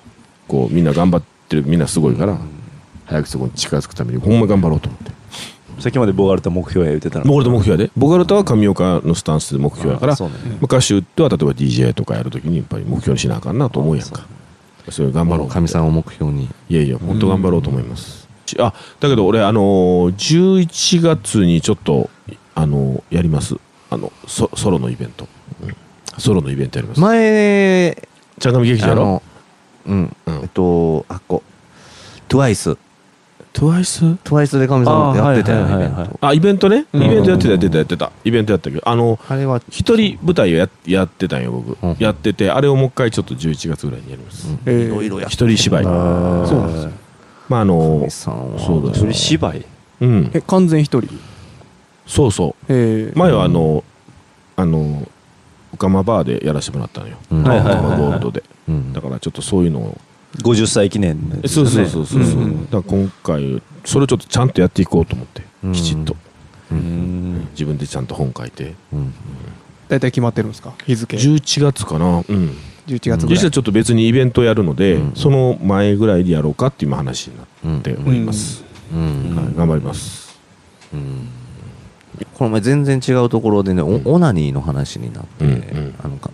こうみんな頑張ってるみんなすごいから早くそこに近づくためにほんま頑張ろうと思って。さっきまでボガルタ目標や言うてたの。ボガルタ目標やで。ボガルタは上岡のスタンスで目標やからあそうね。昔歌は例えば DJ とかやるときにやっぱり目標にしなあかんなと思うやんか。それ頑張ろうかみさんを目標に。いやいや本当頑張ろうと思いますあだけど俺あのー11月にちょっとあのーやります。あのソソロのイベント、うん。ソロのイベントやります。前ちゃんがみ劇場やろうん。うん。えっとあっこ。TWICE TWICE? TWICE でかみさんやってたよあーはいはいはい。イベント。あイベントね？イうん。ベントやってたやってたやってた。イベントやったけ？どあのあれは一人舞台をややってたんよ僕、うん。やっててあれをもう一回ちょっと11月ぐらいにやります、いろいろやって一人芝居。そうなんですよまああのそうだそれ芝居？うん。え完全一人？そうそう。えー。前はあのあのオカマバーでやらせてもらったのよ、うん。はいはいはいオカマゴールドで、うん。だからちょっとそういうのを。50歳記念のやつそうそうそうそう、う。んうん。だから今回それをちょっとちゃんとやっていこうと思って、うん。きちっと。うん。自分でちゃんと本書いて。うん。大体決まってるんですか？日付。11月かな。うん11月ぐらい。実はちょっと別にイベントやるので、うん。その前ぐらいでやろうかっていう今話になうん。っております、うん。はい、頑張ります。うん。この前全然違うところでね、おオナニーの話になって、あのか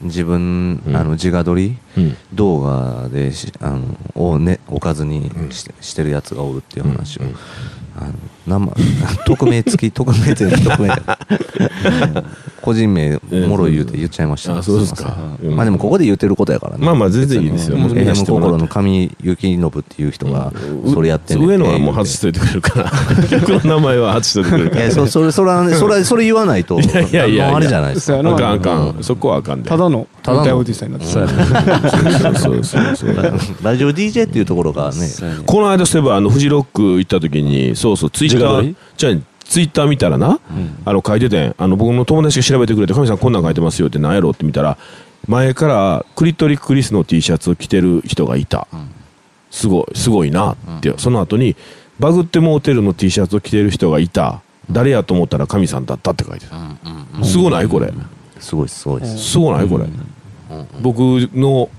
自分、うん。あの自画撮りうん。動画でしあのを、ね、おかずにして,、してるやつがおるっていう話を、あの生 [LAUGHS] 匿名付き匿名付き [LAUGHS] 匿名 [LAUGHS] 個人名もろい言うて言っちゃいました、あそうですか。いません。まあでもここで言ってることやからね。まあまあ全然いいですよ、AM 心の上幸信っていう人がうん。それやってんねん上のはもう外しといてくれるから。曲の名前は外しといてくれるから。いやそそれそれそれはそれ言わないといやいやいやあれじゃないですか。あかんあかうん。んそこはあかんで。ただのただの。大おじさんになってそうたそうそうそうそう。ラジオ DJ っていうところがね。この間そういえばあのフジロック行った時にそうそう。ツイッターじゃあツイッター見たらな、あの書いててあの僕の友達が調べてくれて「神さんこんなん書いてますよ」って何やろうって見たら前からクリトリクリスの T シャツを着てる人がいた、すごいすごいなって、その後にバグってモーテルの T シャツを着てる人がいた。誰やと思ったら神さんだったって書いてた、すごない？これ、すごいですすごいです。すごない？これ、僕の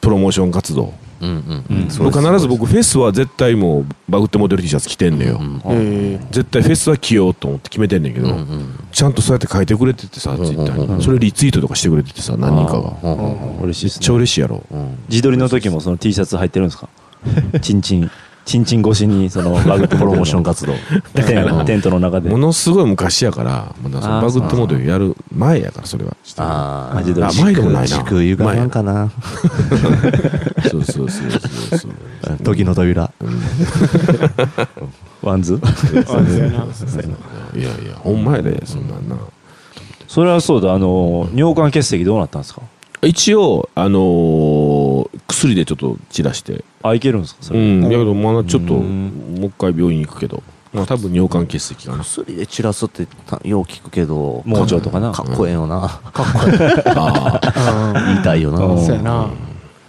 プロモーション活動うんうんうん。そうです。僕必ず僕フェスは絶対もうバグってモデル T シャツ着てんのよ、え絶対フェスは着ようと思って決めてんねんけど、うんうん。ちゃんとそうやって書いてくれててさ、ツイッターに、それリツイートとかしてくれててさ何人かが。うんうん嬉しいです超ね嬉しいやろ、うん。自撮りの時もその T シャツ入ってるんですか？[LAUGHS] チンチンチンチン越しにその [LAUGHS] バグってプロモーション活動。テントの中で。ものすごい昔やからまだそのあー。バグってモデルやる前やからそれは。あマジであ前でもないな。時空歪まんかな。[LAUGHS] そうそうそうそうそう。時の扉。ワンズ？いやいやほんまやでそんなんな。それはそうだ。あの尿管結石どうなったんですか？一応あのー薬でちょっと散らして。あいけるんですか？それ。うん。だけどまだちょっとうもんう一回病院行くけど。まあ多分尿管結石かな薬で散らすってたよう聞くけど盲腸とかな？かっこええよな。ああ言いたいよな。うん。そうやな。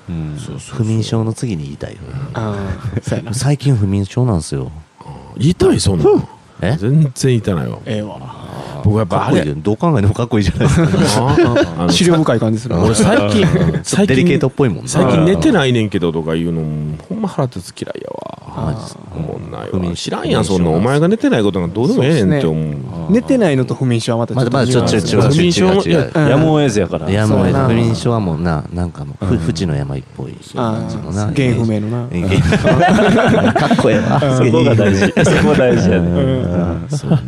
うん。そうそう不眠症の次に言いたいよな。あそうやな。最近不眠症なんですよ。痛いそんなんえ？全然痛ないわ。ええわ僕やっぱあれ。よどう考えてもかっこいいじゃないですか。[LAUGHS] 資料深い感じする。な俺最近最デリケー近トっぽいもんな。最近寝てないねんけどとか言うのもほんま腹立つ嫌いやわ。マジっす。か思んないわ。知らんやんそんなお前が寝てないことがどうでもええねんって思う。寝てないのと不眠症はまたちょっと違う。不眠症違う違ううん。やむを得ずやから。いやもうそうやな。不眠症はもうななんかもうふ淵の山一っぽい感じのな。あー原因不明のな。[LAUGHS] かっこええわ。そこが大事。そこ大事やねうん。そうや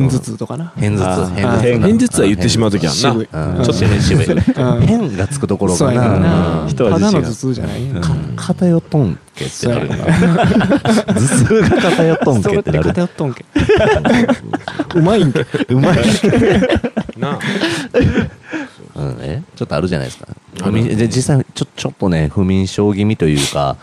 な片頭痛とかな。偏頭痛。偏頭痛。な偏頭痛は言ってしまう時あんな。ちょっとね渋い。うん。変がつくところな。ただの頭痛じゃない。か偏っとん。けってなるそう頭痛が偏っとんけってなる。偏っとんけ。うまいんけ。うまいなうん。え？ちょっとあるじゃないですか。不眠で実際ちょちょっとね不眠症気味というか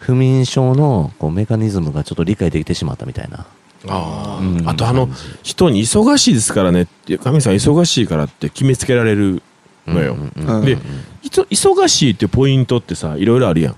不眠症のこうメカニズムがちょっと理解できてしまったみたいなあうん。ああとあの人に忙しいですからねって神さん忙しいからって決めつけられるのよ。で忙しいってポイントってさいろいろあるやん。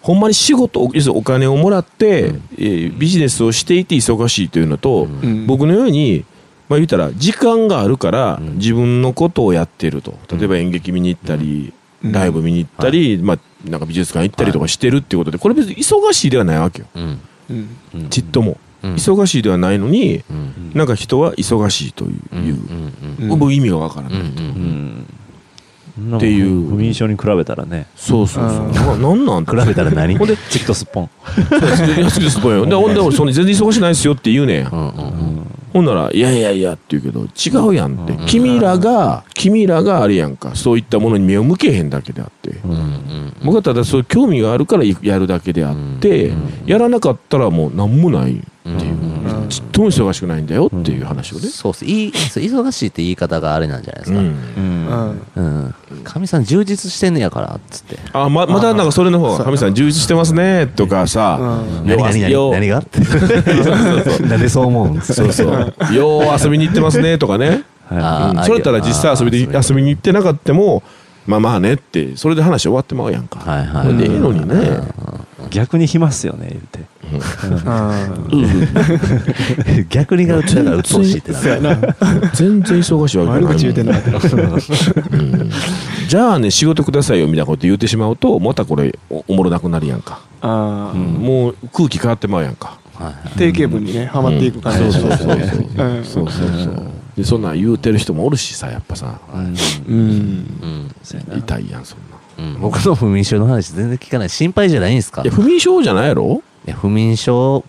ほんまに仕事要するにお金をもらって、えービジネスをしていて忙しいというのと、うん。僕のように、まあ、言ったら時間があるからうん。自分のことをやってると。例えば演劇見に行ったり、うん。ライブ見に行ったり、まあ、なんか美術館行ったりとかしてるっていうことでこれ別に忙しいではないわけよ。うん。うん。うんちっとも、うん忙しいではないのにうん。なんか人は忙しいという、うん。うん。うん。僕意味がわからない、うん。うん。うんっていう。不眠症に比べたらね。そうそうそう、うんななんなん？比べたら何？ほんでチクとすっぽんそうです安くですぽよでほんで俺 [LAUGHS] そんな全然忙しないですよって言うねん。ほんなら「いやいやいや」って言うけど違うやんって、うん君らが君らがあれやんか。そういったものに目を向けへんだけであって、うんうん僕はただそういう興味があるからやるだけであって、うんやらなかったらもう何もないっていう、うんちっとも忙しくないんだよっていう話をね、そうっすいいそう忙しいって言い方があれなんじゃないですか。うん。うん。うん。うんかみさん充実してんねやからっつって。あままだなんかそれの方が「そう。神さん充実してますね」とかさ。うん「よう何何何何が？[LAUGHS] ってなんでそう思うんそうそう「よう遊びに行ってますね」とかね。はうん。あーそれやったら実際遊びで遊びに。行ってなかったもまあまあねってそれで話終わってまうやんか、はいはい。でええのにね、い逆に暇っすよね言うて。[LAUGHS] 逆にがうちだから鬱陶しいってなる。全然忙しいわけ悪口言うてんなうん。じゃあね仕事くださいよみたいなこと言ってしまうとまたこれおおもろなくなるやんか、もう空気変わってまうやんか。はい定型文にねはまっていく感じ。そうそうそうそうそうそうでそんなん言うてる人もおるしさやっぱさ、うん。うん。痛いやんそんなうん。僕の不眠症の話全然聞かない。心配じゃないんですか？いや不眠症じゃないやろ？いや不眠症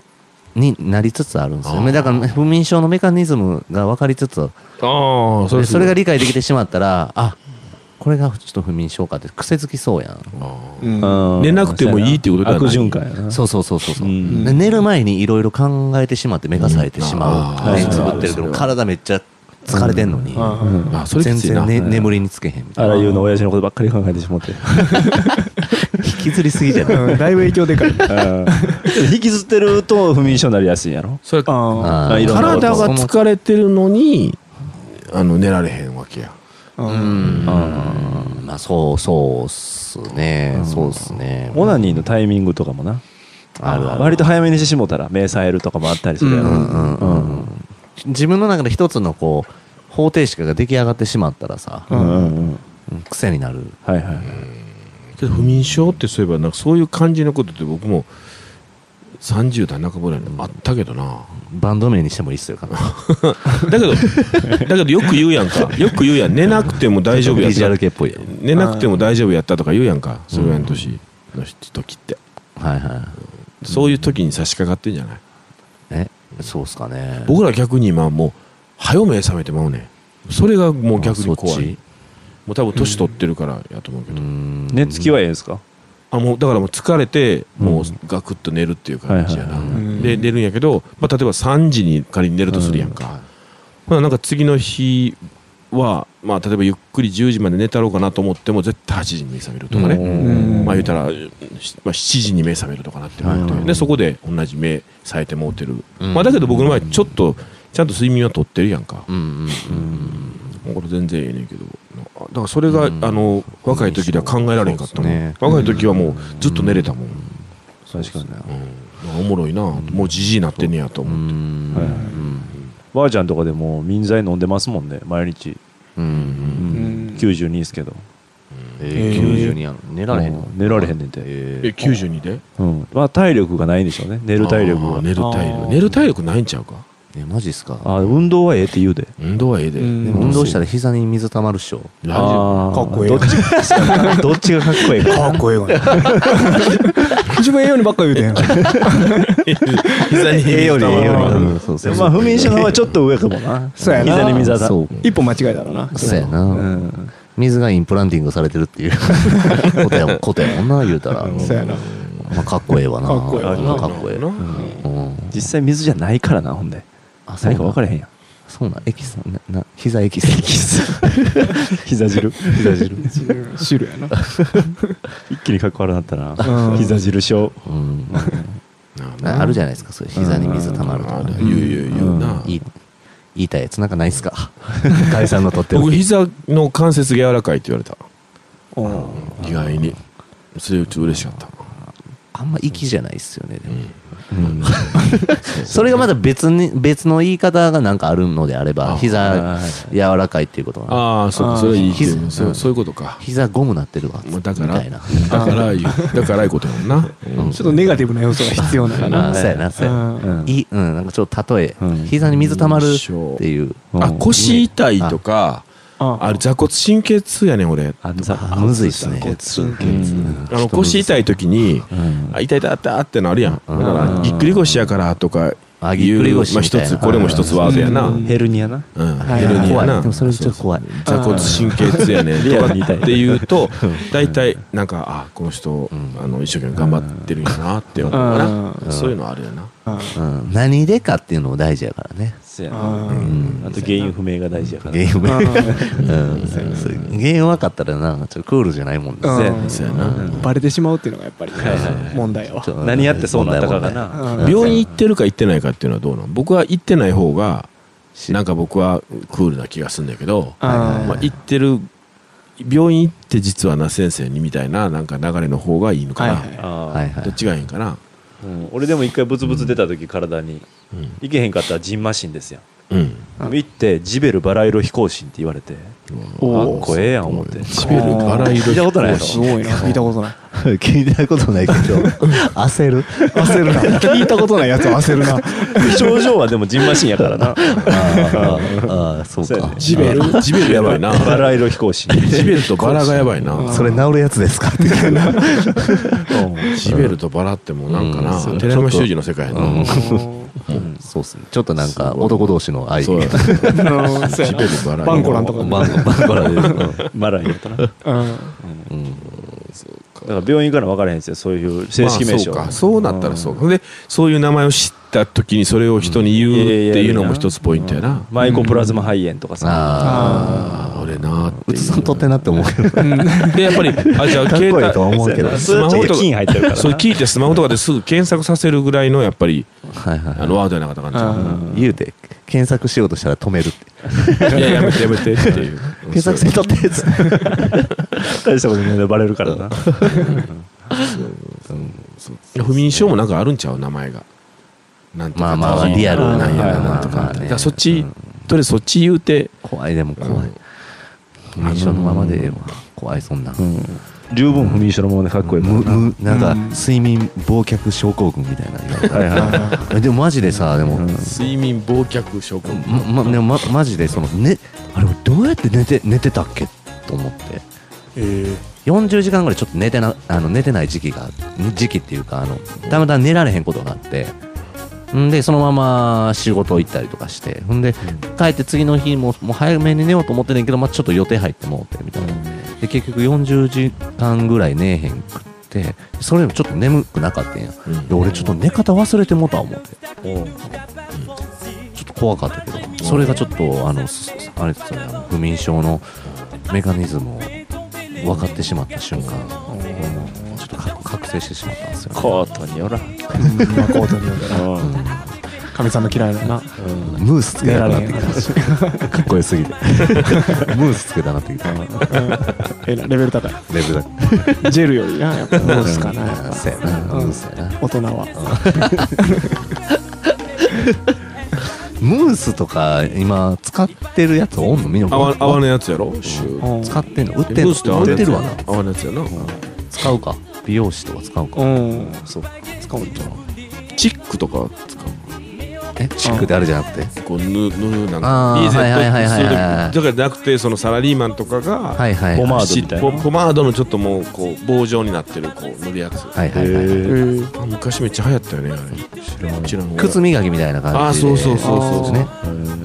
になりつつあるんですよ。だから不眠症のメカニズムが分かりつつ、ああそれそれが理解できてしまったら、あこれがちょっと不眠症かって癖づきそうやん。うん。寝なくてもいいっていうことではない悪循環やな。そうそうそうそうそう、うん。で寝る前にいろいろ考えてしまって目が冴えてしまう、うん。目つぶってるけど体めっちゃ疲れてんのに、あうん。あそれき全然、ね、眠りにつけへんみたいな。あらゆうの親父のことばっかり考えてしまって。[LAUGHS] 引きずりすぎじゃない、うん。だいぶ影響でかい。引きずってると不眠症になりやすいんやろ？それあ体が疲れてるのにあの寝られへんわけや。あうん。まあそうそうっすね、そうっすね。オナニーのタイミングとかもな。あるある。割と早めにしてしもたら目冴えるとかもあったりするやろ、うんうん。うん自分の中で一つのこう方程式が出来上がってしまったらさ、うんうんうん。うん癖になる。はいはいけど不眠症ってそういえばなんかそういう感じのことって僕も30代半ばぐらいにあったけどな。バンド名にしてもいいっすよかな [LAUGHS] だけどだけどよく言うやんか。よく言うやん。寝なくても大丈夫やビジュアルった系っぽいよ寝なくても大丈夫やったとか言うやんか。そういう年の時って。はいはい。そういう時に差し掛かってんじゃない？えそうっすかね。僕ら逆に今もう早目覚めてまうねん。それがもう逆に怖い。もう多分年取ってるからやと思うけど、うん。寝つきはええんすか？あもうだからもう疲れてもうガクッと寝るっていう感じやな、で寝るんやけど、まあ、例えば3時に仮に寝るとするやんか、まあ、なんか次の日は、まあ、例えばゆっくり10時まで寝たろうかなと思っても絶対8時に目覚めるとかね、うん。まあ言うたら、しまあ、7時に目覚めるとかなって思って、うん。でそこで同じ目冴えてもうてる、うん。まあ、だけど僕の場合ちょっとちゃんと睡眠はとってるやんか、うんうんうん。これ全然ええねんけど。だからそれが、うん。あの若い時では考えられんかったもん、若い時はもうずっと寝れたもん、確かにな。うん、おもろいな、もうじじいなってんねやとう思って、ん。はいはいばあちゃんとかでも民剤飲んでますもんね毎日、うん。うん。うん、92ですけど。えー90にやん。寝られへんの？うん。寝られへんねんて、ええー92で？うん。まあ、体力がないんでしょうね。寝る体力が寝る体力。寝る体力ないんちゃうか？えマジっすか？あ運動はええって言うで。運動はええで、うん。でも運動したら膝に水たまるっしょ。ラあー。かっこええどっち [LAUGHS] どっちがかっこええか。かっこええわね。[LAUGHS] 自分ええようにばっか言うてんジ [LAUGHS] 膝にええようにええように。うそうそう。まあ不眠症の方はちょっと上かもな。そうやな。膝に水当たそう。一歩間違えたらな。そうやな、うん。水がインプランティングされてるっていう。ことやもんことやもんな言うたら、そうやな。まあ、かっこええわな。かっこええわな。かっこええな。うん。実際水じゃないからなほんであそうなん何か分からへんやん。そうなんエキスなな膝エキス。エキス。[LAUGHS] 膝汁？膝汁。汁やな。[LAUGHS] 一気にかっこ悪なったな。うん。膝汁症。うん。なあるじゃないですかそういう膝に水たまるとか。言う言う言うな、いい言いたいやつなんかないっすか？[LAUGHS] 解散のとって僕膝の関節が柔らかいって言われた。うん。意外に。それちょっと嬉しかったあんま粋じゃないっすよねでも。[LAUGHS] それがまだ別に別の言い方がなんかあるのであればあ膝柔らかいっていうことはああそうかそれはいいそうそういうことか。膝ゴムなってるわ。もうだからみたいな。だからだからいいことやもんな、うん。ちょっとネガティブな要素が必要なの。かなあそうやなそうや。いいうん。なんかちょっと例え。うん。膝に水たまるっていう。あ腰痛いとかあ。あれ座骨神経痛やねん俺。むずいっすね。うんあの腰痛い時にうん。あ痛い痛い痛いってのあるやん。だうん。からぎっくり腰やからとかあぎっくり腰まあ一つこれも一つワードやな。うん。ヘルニアな。うん。はい。ヘルニアな。怖い。でもそれちょっと怖い。座骨神経痛やねとかって言うと [LAUGHS] 大体なんかあこの人ん。あの一生懸命頑張ってるんやなって思うかうなそういうのあるよな。あうん。何でかっていうのも大事やからね。そうやな。あうん。あと原因不明が大事やから。原因不明。あうん。そう原因分かったらなちょっとクールじゃないもんね。うん。そうやな。バレてしまうっていうのがやっぱりね。問題やわちょっと何やってそうなったかがな。うん。病院行ってるか行ってないかっていうのはどうなん？僕は行ってない方がしなんか僕はクールな気がするんだけど、まあ、行ってる病院行って実は那先生にみたいななんか流れの方がいいのかな、はいはい。あー。はいはい。どっちがいいんかなうん。俺でも一回ブツブツ出た時体に。うん、行けへんかったらジンマシンですやん。うん、あ行ってジベルバラ色飛行神って言われておあっこええやん思って。[LAUGHS] シベルバラ色聞いたことないすごいな。聞いたことない。[LAUGHS] 聞いたことないけど。[LAUGHS] 焦る。焦るな。聞いたことないやつは焦るな。症状はでもジンマシンやからな。あーあーそうか。そうやね。ジベル？ジベルやばいな。バラ色飛行神ジベルとバラがやばいな。それ治るやつですか？ってジベルとバラってもうなんかな、うん。寺山修司の世界やな、そうっすね。ちょっとなんか男同士の愛。そうやそうやジベルバラバンコランとかバンバンコラで。マライやったなだかうん。うん。ら病院行かな分からへんですよ。そういう正式名称まあそうか。そうなったらそうか。でそういう名前を知った時にそれを人に言うっていうのも一つポイントやな、マイコプラズマ肺炎とかさ。あああ俺なうあう。つさんとってなって思うけど。でやっぱりあじゃあ [LAUGHS] かっこいいとは思うけど。それはちょっと金入ってるからな。そう聞いてスマホとかですぐ検索させるぐらいのやっぱりはいはいあのワードやなかったかな言うて検索しようとしたら止めるって。[LAUGHS] いややめてやめてっていう。[LAUGHS] 検索せんとってっつ大したことないでバレるからな。不眠症もなんかあるんちゃう？名前がなんとかまあまあリアルななんんやなやななんとか。そっちとりあえずそっち言うて怖い。でも怖い不眠症のままでええわ。怖いそんなん。十分不眠症のままでかっこいいな。むむなんかうん睡眠忘却症候群みたいな [LAUGHS] でもマジでさでも、睡眠忘却症候群。ままでもまマジでそのねあれどうやって寝て寝てたっけと思って。え40時間ぐらいちょっと寝てなあの寝てない時期が時期っていうかあのたまたま寝られへんことがあってんでそのまま仕事行ったりとかしてほんで帰って次の日ももう早めに寝ようと思ってんねんけど、まあ、ちょっと予定入ってもうてみたいな。で結局40時間ぐらい寝えへんくってそれでもちょっと眠くなかったんや。うん。で俺ちょっと寝方忘れてもうた思って。ちょっと怖かったけどそれがちょっとあのすあれですよねあの不眠症のメカニズムを分かってしまった瞬間覚醒してしまったんですよ、ね、コートによらうん。まあコートによってなうん。かみさんの嫌いな。な [LAUGHS] ムースつけたなってきた。かっこよすぎてムースつけたなってきた。レええなレベル高い。ベル。だジェルよりなやっぱムースかな。やっぱそうやなムースやな。大人は。ムースとか今使ってるやつおんの？みんな泡泡のやつやろ？シュー。うん使ってんの？売ってんの？売ってるわな。泡のやつやな。使うか美容師とか使うかうん。そう。使うんちゃう？チックとか使うえ？チックであるじゃなくて？こう塗塗るなんかリーゼはいはいはいはいはい。ットとかじゃなくてそのサラリーマンとかがはいはい。ポマードしみたいな？ポポマードのちょっともうこう棒状になってるこう塗るやつはいはいはい。昔めっちゃ流行ったよねあれ。知らん知らん靴磨きみたいな感じで。あそうそうそうそうですね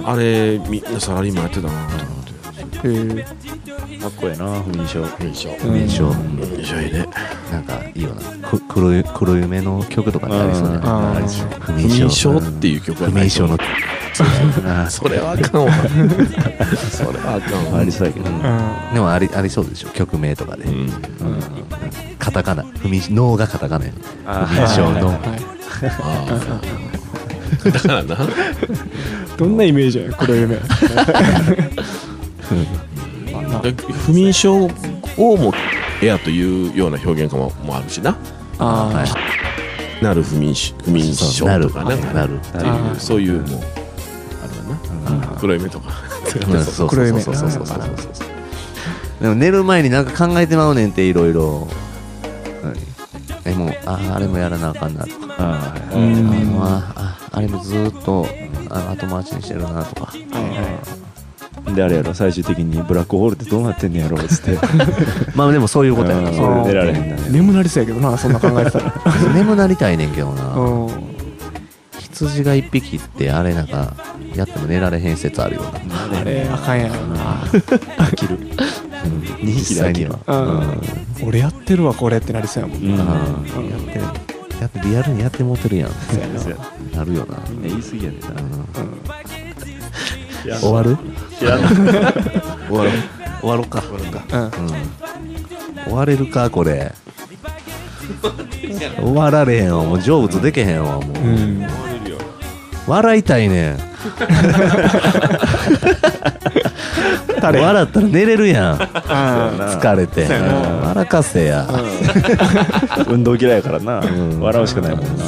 あれみんなサラリーマンやってたなと思ってえーかっこええな不眠症不眠症うん。印象不眠症いいね。なんかいいよな。く黒い黒夢の曲とかにありそうねうんあー。ありそう。不不眠症っていう曲不眠症の。それはあかんわ。[LAUGHS] それはあかんわ。ありそうやけどでもありありそうでしょ。曲名とかで。うん。カタカナ。不眠脳がカタカナや不眠症の。はいああだからな。どんなイメージやね黒夢。で [LAUGHS] 不眠症をもエアというような表現かももあるしな。あはい。なる不眠し不眠症なるとかなんかなるっていう。そういうもうあるわな。黒夢とか。黒夢。そうそうそうそうそうそうでも寝る前になんか考えてまうねんっていろいろえもうああれもやらなあかんなとかああうんあれもずーっとあの後回しにしてるなとかはいはいであれやろ最終的にブラックホールってどうなってんねやろっつって。[LAUGHS] まあでもそういうことやなうんそれ出られへんだね。眠なりそうやけどなそんな考えてたら。[LAUGHS] 眠なりたいねんけどな。うん。羊が一匹ってあれなんかやっても寝られへん説あるよな。あれあかんやろな。飽きる2匹で飽きる。うん。俺やってるわこれってなりそうやもん。うん。やってるやってリアルにやってもうてるやん。な。るよな。みんな言い過ぎやねんな。うん。うん終わる？知らん終わろう。終わろうか。うん。うん。終われるかこれ。終わられへんわ。もう成仏でけへんわもう、うん。笑いたいねん。笑ったら寝れるやん。あ疲れて。笑かせや。[LAUGHS] [LAUGHS] 運動嫌いやからな、笑うしかないもんな